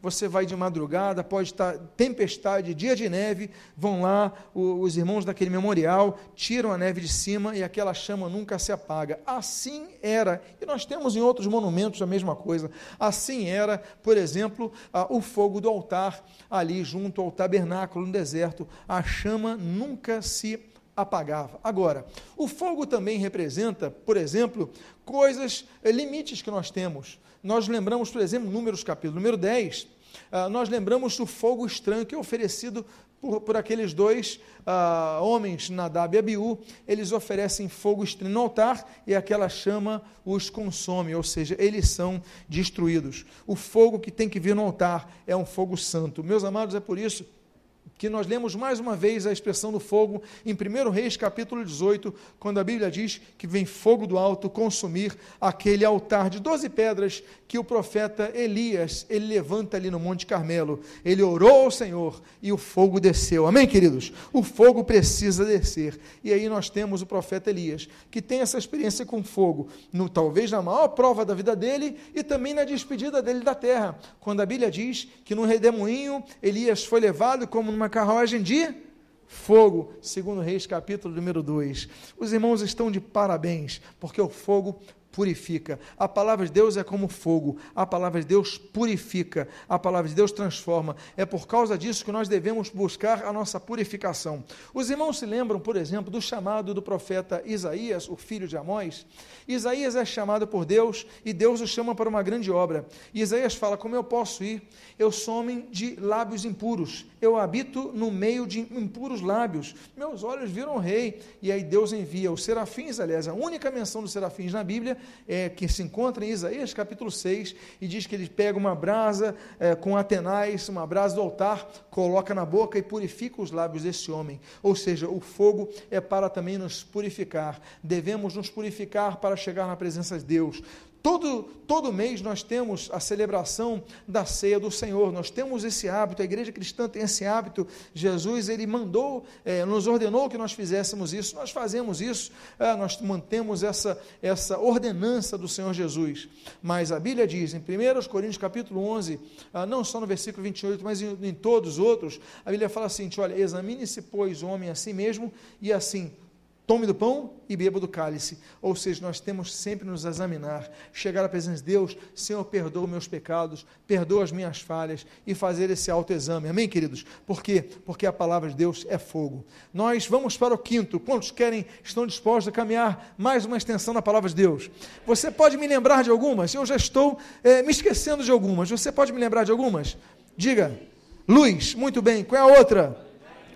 você vai de madrugada, pode estar tempestade, dia de neve, vão lá, os irmãos daquele memorial tiram a neve de cima e aquela chama nunca se apaga. Assim era, e nós temos em outros monumentos a mesma coisa. Assim era, por exemplo, o fogo do altar ali junto ao tabernáculo no deserto, a chama nunca se apagava. Agora, o fogo também representa, por exemplo, coisas, limites que nós temos nós lembramos, por exemplo, Números capítulo número 10, uh, ah, nós lembramos do fogo estranho que é oferecido por, por aqueles dois uh, homens, Nadab e Abiú, eles oferecem fogo estranho no altar e aquela chama os consome, ou seja, eles são destruídos. O fogo que tem que vir no altar é um fogo santo. Meus amados, é por isso que nós lemos mais uma vez a expressão do fogo em 1 Reis capítulo 18, quando a Bíblia diz que vem fogo do alto consumir aquele altar de doze pedras que o profeta Elias, ele levanta ali no Monte Carmelo. Ele orou ao Senhor e o fogo desceu. Amém, queridos? O fogo precisa descer. E aí nós temos o profeta Elias, que tem essa experiência com fogo, no, talvez na maior prova da vida dele e também na despedida dele da terra, quando a Bíblia diz que no redemoinho Elias foi levado como numa carruagem de fogo, segundo Reis capítulo número 2. Os irmãos estão de parabéns, porque o fogo purifica. A palavra de Deus é como fogo, a palavra de Deus purifica, a palavra de Deus transforma. É por causa disso que nós devemos buscar a nossa purificação. Os irmãos se lembram, por exemplo, do chamado do profeta Isaías, o filho de Amós? Isaías é chamado por Deus e Deus o chama para uma grande obra. E Isaías fala: Como eu posso ir? Eu sou homem de lábios impuros, eu habito no meio de impuros lábios. Meus olhos viram rei. E aí Deus envia os serafins, aliás, a única menção dos serafins na Bíblia é, que se encontra em Isaías capítulo 6, e diz que ele pega uma brasa é, com atenais, uma brasa do altar, coloca na boca e purifica os lábios desse homem. Ou seja, o fogo é para também nos purificar. Devemos nos purificar para chegar na presença de Deus. Todo, todo mês nós temos a celebração da ceia do Senhor, nós temos esse hábito, a igreja cristã tem esse hábito. Jesus, ele mandou, é, nos ordenou que nós fizéssemos isso, nós fazemos isso, é, nós mantemos essa, essa ordenança do Senhor Jesus. Mas a Bíblia diz, em 1 Coríntios capítulo 11, ah, não só no versículo 28, mas em, em todos os outros, a Bíblia fala assim: olha, examine-se, pois, o homem a si mesmo, e assim Tome do pão e beba do cálice. Ou seja, nós temos sempre nos examinar, chegar à presença de Deus, Senhor, perdoa meus pecados, perdoa as minhas falhas e fazer esse autoexame. Amém, queridos? Por quê? Porque a palavra de Deus é fogo. Nós vamos para o quinto. Quantos querem, estão dispostos a caminhar mais uma extensão na palavra de Deus? Você pode me lembrar de algumas? Eu já estou é, me esquecendo de algumas. Você pode me lembrar de algumas? Diga. Luz, muito bem. Qual é a outra?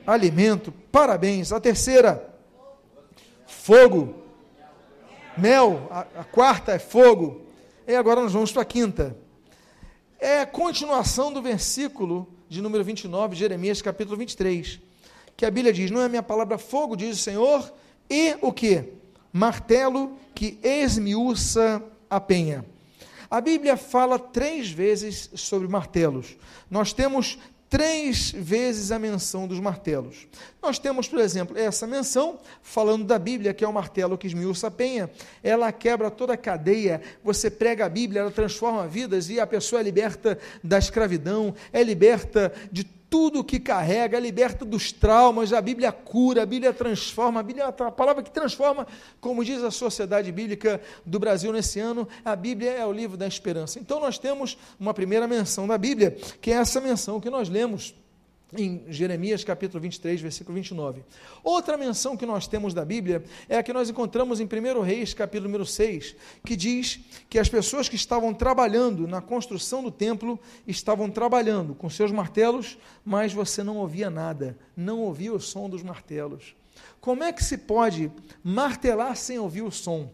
Alimento. Parabéns. A terceira fogo. Mel, a, a quarta é fogo. E agora nós vamos para a quinta. É a continuação do versículo de número 29, de Jeremias, capítulo 23. Que a Bíblia diz: Não é minha palavra fogo, diz o Senhor, e o que? Martelo que esmiuça a penha. A Bíblia fala três vezes sobre martelos. Nós temos três vezes a menção dos martelos. Nós temos, por exemplo, essa menção, falando da Bíblia, que é o martelo que esmiuça a penha, ela quebra toda a cadeia, você prega a Bíblia, ela transforma vidas e a pessoa é liberta da escravidão, é liberta de tudo que carrega, liberta dos traumas, a Bíblia cura, a Bíblia transforma, a Bíblia é a palavra que transforma, como diz a Sociedade Bíblica do Brasil nesse ano, a Bíblia é o livro da esperança. Então nós temos uma primeira menção da Bíblia, que é essa menção que nós lemos em Jeremias capítulo 23, versículo 29. Outra menção que nós temos da Bíblia é a que nós encontramos em 1 Reis, capítulo número 6, que diz que as pessoas que estavam trabalhando na construção do templo estavam trabalhando com seus martelos, mas você não ouvia nada, não ouvia o som dos martelos. Como é que se pode martelar sem ouvir o som?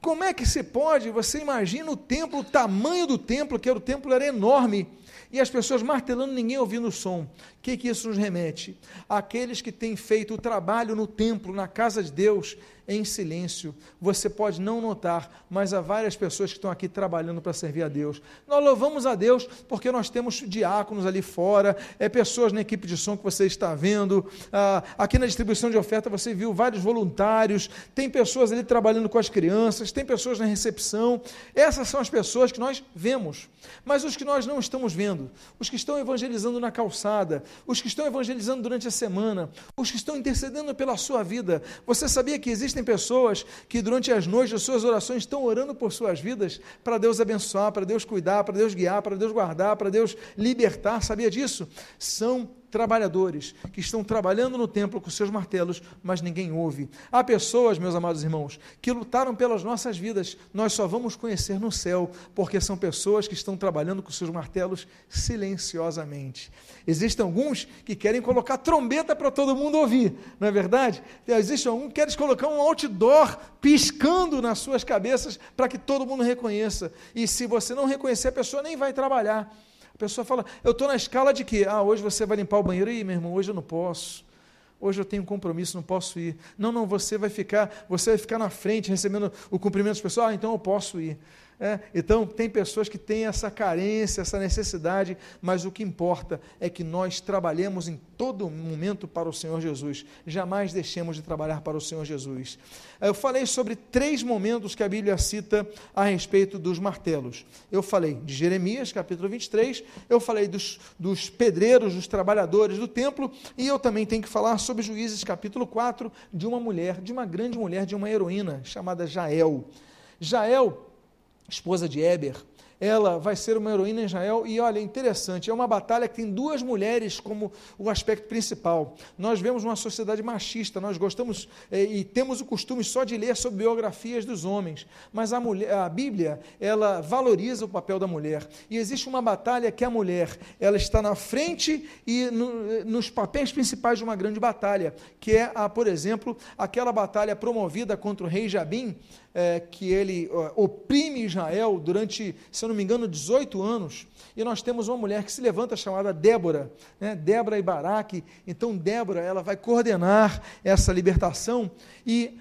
Como é que se pode? Você imagina o templo, o tamanho do templo, que era o templo era enorme e as pessoas martelando, ninguém ouvindo o som. O que, que isso nos remete? Aqueles que têm feito o trabalho no templo, na casa de Deus, em silêncio. Você pode não notar, mas há várias pessoas que estão aqui trabalhando para servir a Deus. Nós louvamos a Deus porque nós temos diáconos ali fora, é pessoas na equipe de som que você está vendo. Ah, aqui na distribuição de oferta você viu vários voluntários, tem pessoas ali trabalhando com as crianças, tem pessoas na recepção. Essas são as pessoas que nós vemos. Mas os que nós não estamos vendo, os que estão evangelizando na calçada, os que estão evangelizando durante a semana, os que estão intercedendo pela sua vida, você sabia que existe Existem pessoas que durante as noites, as suas orações, estão orando por suas vidas para Deus abençoar, para Deus cuidar, para Deus guiar, para Deus guardar, para Deus libertar. Sabia disso? São trabalhadores que estão trabalhando no templo com seus martelos, mas ninguém ouve. Há pessoas, meus amados irmãos, que lutaram pelas nossas vidas, nós só vamos conhecer no céu, porque são pessoas que estão trabalhando com seus martelos silenciosamente. Existem alguns que querem colocar trombeta para todo mundo ouvir, não é verdade? Existe algum que quer colocar um outdoor piscando nas suas cabeças para que todo mundo reconheça. E se você não reconhecer, a pessoa nem vai trabalhar. A pessoa fala, eu estou na escala de que, ah, hoje você vai limpar o banheiro, e meu irmão, hoje eu não posso. Hoje eu tenho um compromisso, não posso ir. Não, não, você vai ficar, você vai ficar na frente recebendo o cumprimento das pessoas. Ah, então eu posso ir. É, então, tem pessoas que têm essa carência, essa necessidade, mas o que importa é que nós trabalhemos em todo momento para o Senhor Jesus. Jamais deixemos de trabalhar para o Senhor Jesus. Eu falei sobre três momentos que a Bíblia cita a respeito dos martelos. Eu falei de Jeremias, capítulo 23, eu falei dos, dos pedreiros, dos trabalhadores do templo, e eu também tenho que falar sobre Juízes, capítulo 4, de uma mulher, de uma grande mulher, de uma heroína chamada Jael. Jael esposa de Eber, ela vai ser uma heroína em Israel. E olha, interessante, é uma batalha que tem duas mulheres como o aspecto principal. Nós vemos uma sociedade machista, nós gostamos é, e temos o costume só de ler sobre biografias dos homens, mas a, mulher, a Bíblia, ela valoriza o papel da mulher. E existe uma batalha que a mulher, ela está na frente e no, nos papéis principais de uma grande batalha, que é, a, por exemplo, aquela batalha promovida contra o rei Jabim, é, que ele oprime Israel durante, se eu não me engano, 18 anos. E nós temos uma mulher que se levanta chamada Débora, né? Débora e Baraque. Então, Débora, ela vai coordenar essa libertação e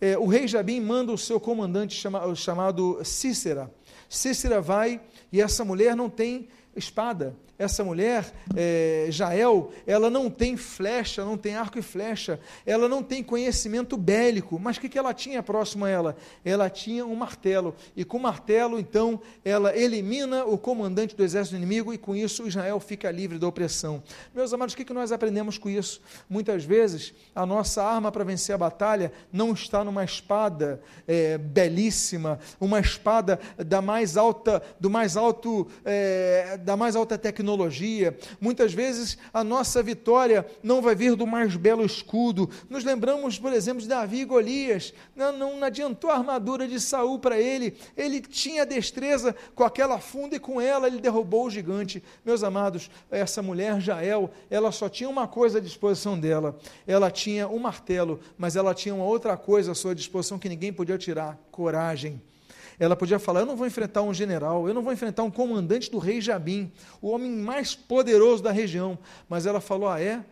é, o rei Jabim manda o seu comandante chama, chamado Cícera. Cícera vai e essa mulher não tem espada essa mulher, é, Jael, ela não tem flecha, não tem arco e flecha, ela não tem conhecimento bélico, mas o que, que ela tinha próximo a ela? Ela tinha um martelo, e com o martelo, então, ela elimina o comandante do exército inimigo, e com isso Israel fica livre da opressão. Meus amados, o que, que nós aprendemos com isso? Muitas vezes, a nossa arma para vencer a batalha não está numa espada é, belíssima, uma espada da mais alta, do mais alto, é, da mais alta tecnologia, tecnologia. Muitas vezes a nossa vitória não vai vir do mais belo escudo. Nos lembramos, por exemplo, de Davi e Golias. Não, não adiantou a armadura de Saul para ele. Ele tinha destreza com aquela funda e com ela ele derrubou o gigante. Meus amados, essa mulher Jael, ela só tinha uma coisa à disposição dela. Ela tinha um martelo, mas ela tinha uma outra coisa à sua disposição que ninguém podia tirar: coragem. Ela podia falar: Eu não vou enfrentar um general, eu não vou enfrentar um comandante do rei Jabim, o homem mais poderoso da região. Mas ela falou: Ah, é?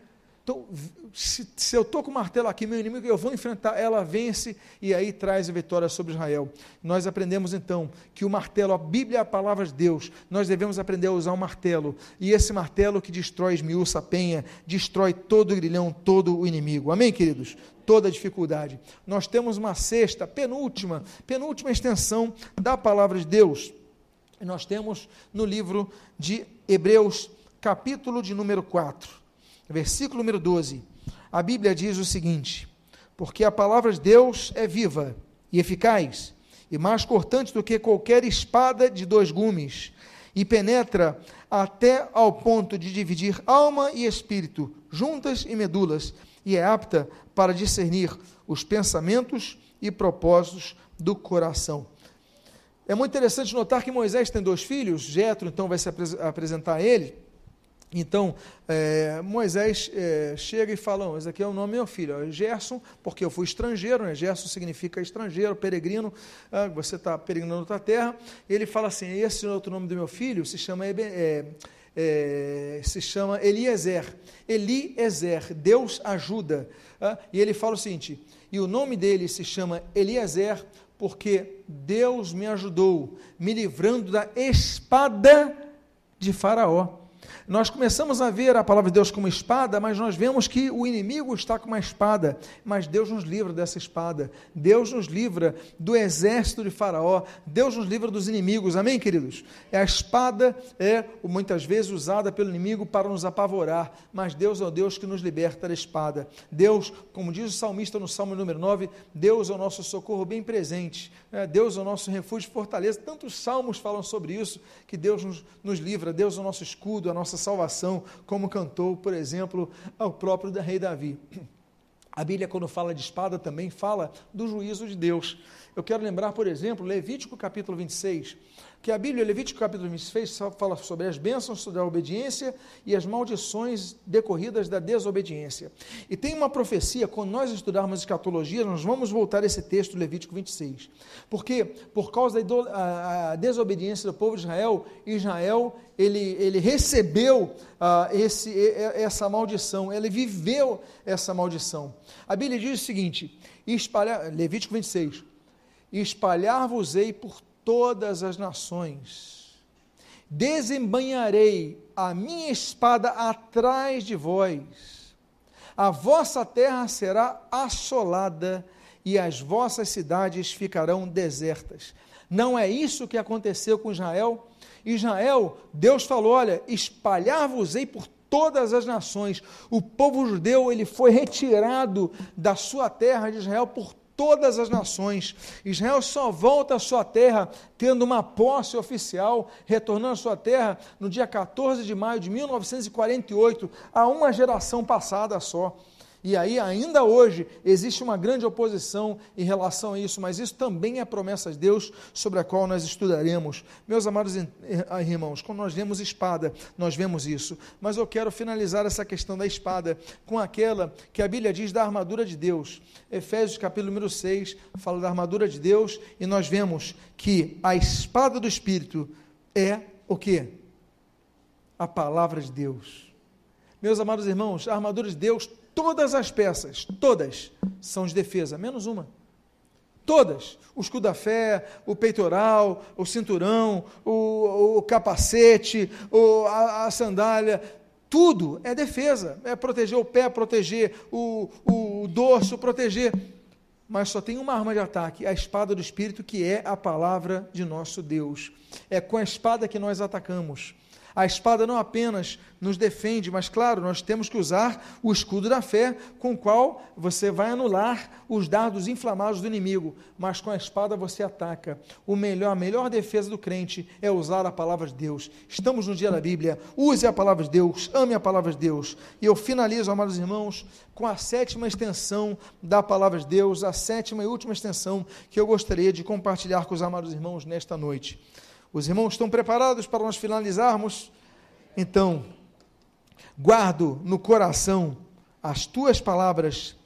Então, se, se eu estou com o martelo aqui, meu inimigo, eu vou enfrentar, ela vence e aí traz a vitória sobre Israel. Nós aprendemos então que o martelo, a Bíblia é a palavra de Deus, nós devemos aprender a usar o martelo, e esse martelo que destrói, esmiuça penha, destrói todo o grilhão, todo o inimigo. Amém, queridos? Toda dificuldade. Nós temos uma sexta, penúltima, penúltima extensão da palavra de Deus. Nós temos no livro de Hebreus capítulo de número 4, versículo número 12. A Bíblia diz o seguinte: Porque a palavra de Deus é viva e eficaz, e mais cortante do que qualquer espada de dois gumes, e penetra até ao ponto de dividir alma e espírito, juntas e medulas, e é apta para discernir os pensamentos e propósitos do coração. É muito interessante notar que Moisés tem dois filhos, Jetro então vai se apresentar a ele. Então, é, Moisés é, chega e fala: Esse aqui é o nome do meu filho, é Gerson, porque eu fui estrangeiro, né? Gerson significa estrangeiro, peregrino, ah, você está peregrinando outra terra. Ele fala assim: Esse é outro nome do meu filho se chama, é, é, se chama Eliezer. Eliezer, Deus ajuda. Ah, e ele fala o seguinte: E o nome dele se chama Eliezer, porque Deus me ajudou, me livrando da espada de Faraó. Nós começamos a ver a palavra de Deus como espada, mas nós vemos que o inimigo está com uma espada, mas Deus nos livra dessa espada. Deus nos livra do exército de Faraó. Deus nos livra dos inimigos. Amém, queridos? A espada é muitas vezes usada pelo inimigo para nos apavorar, mas Deus é o Deus que nos liberta da espada. Deus, como diz o salmista no Salmo número 9, Deus é o nosso socorro bem presente. É, Deus é o nosso refúgio e fortaleza. Tantos salmos falam sobre isso, que Deus nos, nos livra. Deus é o nosso escudo, a nossa salvação, como cantou, por exemplo, o próprio rei Davi. A Bíblia, quando fala de espada, também fala do juízo de Deus. Eu quero lembrar, por exemplo, Levítico capítulo 26, que a Bíblia, Levítico capítulo 26, fala sobre as bênçãos da obediência e as maldições decorridas da desobediência. E tem uma profecia, quando nós estudarmos escatologia, nós vamos voltar a esse texto, Levítico 26. Porque, por causa da desobediência do povo de Israel, Israel, ele, ele recebeu uh, esse, essa maldição, ele viveu essa maldição. A Bíblia diz o seguinte, Levítico 26, espalhar-vos-ei por todas as nações. Desembanharei a minha espada atrás de vós. A vossa terra será assolada e as vossas cidades ficarão desertas. Não é isso que aconteceu com Israel? Israel, Deus falou: olha, espalhar-vos-ei por todas as nações. O povo judeu ele foi retirado da sua terra de Israel por todas as nações. Israel só volta à sua terra tendo uma posse oficial, retornando à sua terra no dia 14 de maio de 1948, a uma geração passada só. E aí, ainda hoje, existe uma grande oposição em relação a isso, mas isso também é promessa de Deus sobre a qual nós estudaremos. Meus amados irmãos, quando nós vemos espada, nós vemos isso. Mas eu quero finalizar essa questão da espada com aquela que a Bíblia diz da armadura de Deus. Efésios capítulo número 6 fala da armadura de Deus e nós vemos que a espada do Espírito é o que? A palavra de Deus. Meus amados irmãos, a armadura de Deus Todas as peças, todas, são de defesa, menos uma. Todas. O escudo da fé, o peitoral, o cinturão, o, o capacete, o, a, a, sandália, tudo é defesa. É proteger o pé, proteger o, o dorso, proteger. Mas só tem uma arma de ataque, a espada do Espírito, que é a palavra de nosso Deus. É com a espada que nós atacamos. A espada não apenas nos defende, mas, claro, nós temos que usar o escudo da fé, com o qual você vai anular os dardos inflamados do inimigo, mas com a espada você ataca. O melhor, a melhor defesa do crente é usar a palavra de Deus. Estamos no dia da Bíblia, use a palavra de Deus, ame a palavra de Deus. E eu finalizo, amados irmãos, com a sétima extensão da palavra de Deus, a sétima e última extensão que eu gostaria de compartilhar com os amados irmãos nesta noite. Os irmãos estão preparados para nós finalizarmos? Então, guardo no coração as tuas palavras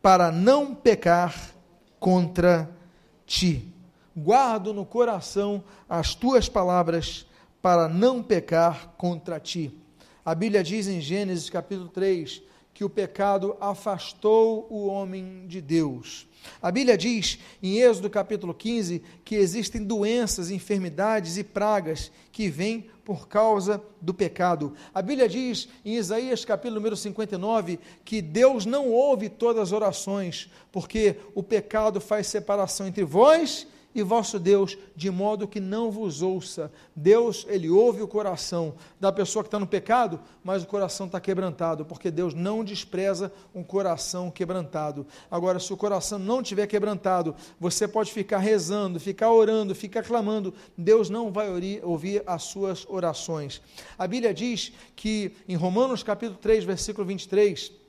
para não pecar contra ti. Guardo no coração as tuas palavras para não pecar contra ti. A Bíblia diz em Gênesis capítulo 3 que o pecado afastou o homem de Deus. A Bíblia diz em Êxodo capítulo 15 que existem doenças, enfermidades e pragas que vêm por causa do pecado. A Bíblia diz em Isaías capítulo número 59 que Deus não ouve todas as orações, porque o pecado faz separação entre vós e vosso Deus, de modo que não vos ouça. Deus, ele ouve o coração da pessoa que está no pecado, mas o coração está quebrantado, porque Deus não despreza um coração quebrantado. Agora, se o coração não tiver quebrantado, você pode ficar rezando, ficar orando, ficar clamando, Deus não vai ouvir as suas orações. A Bíblia diz que em Romanos capítulo 3, versículo 23,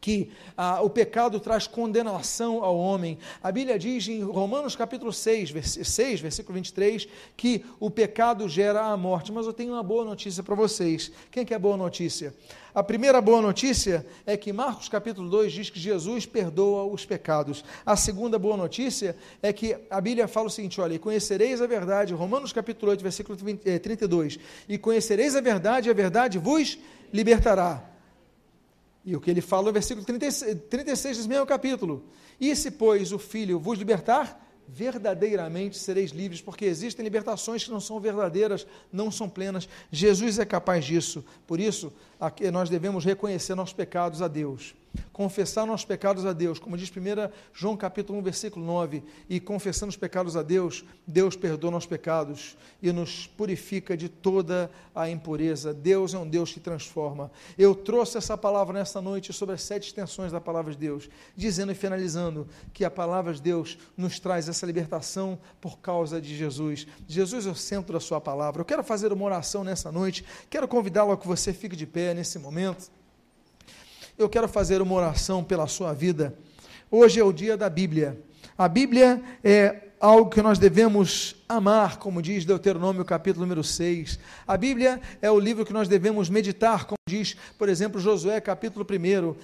que ah, o pecado traz condenação ao homem. A Bíblia diz em Romanos capítulo 6, vers 6, versículo 23, que o pecado gera a morte. Mas eu tenho uma boa notícia para vocês. Quem quer boa notícia? A primeira boa notícia é que Marcos capítulo 2 diz que Jesus perdoa os pecados. A segunda boa notícia é que a Bíblia fala o seguinte, olha, e conhecereis a verdade, Romanos capítulo 8, versículo 20, eh, 32, e conhecereis a verdade, e a verdade vos libertará. E o que ele fala no versículo 36, 36 desse mesmo capítulo. E se, pois, o Filho vos libertar, verdadeiramente sereis livres, porque existem libertações que não são verdadeiras, não são plenas. Jesus é capaz disso. Por isso, nós devemos reconhecer nossos pecados a Deus confessar nossos pecados a Deus, como diz 1 João capítulo 1, versículo 9, e confessando os pecados a Deus, Deus perdoa nossos pecados e nos purifica de toda a impureza. Deus é um Deus que transforma. Eu trouxe essa palavra nesta noite sobre as sete extensões da palavra de Deus, dizendo e finalizando que a palavra de Deus nos traz essa libertação por causa de Jesus. Jesus é o centro da sua palavra. Eu quero fazer uma oração nessa noite, quero convidá-lo a que você fique de pé nesse momento eu quero fazer uma oração pela sua vida. Hoje é o dia da Bíblia. A Bíblia é algo que nós devemos amar, como diz Deuteronômio capítulo número 6. A Bíblia é o livro que nós devemos meditar, como diz, por exemplo, Josué capítulo 1.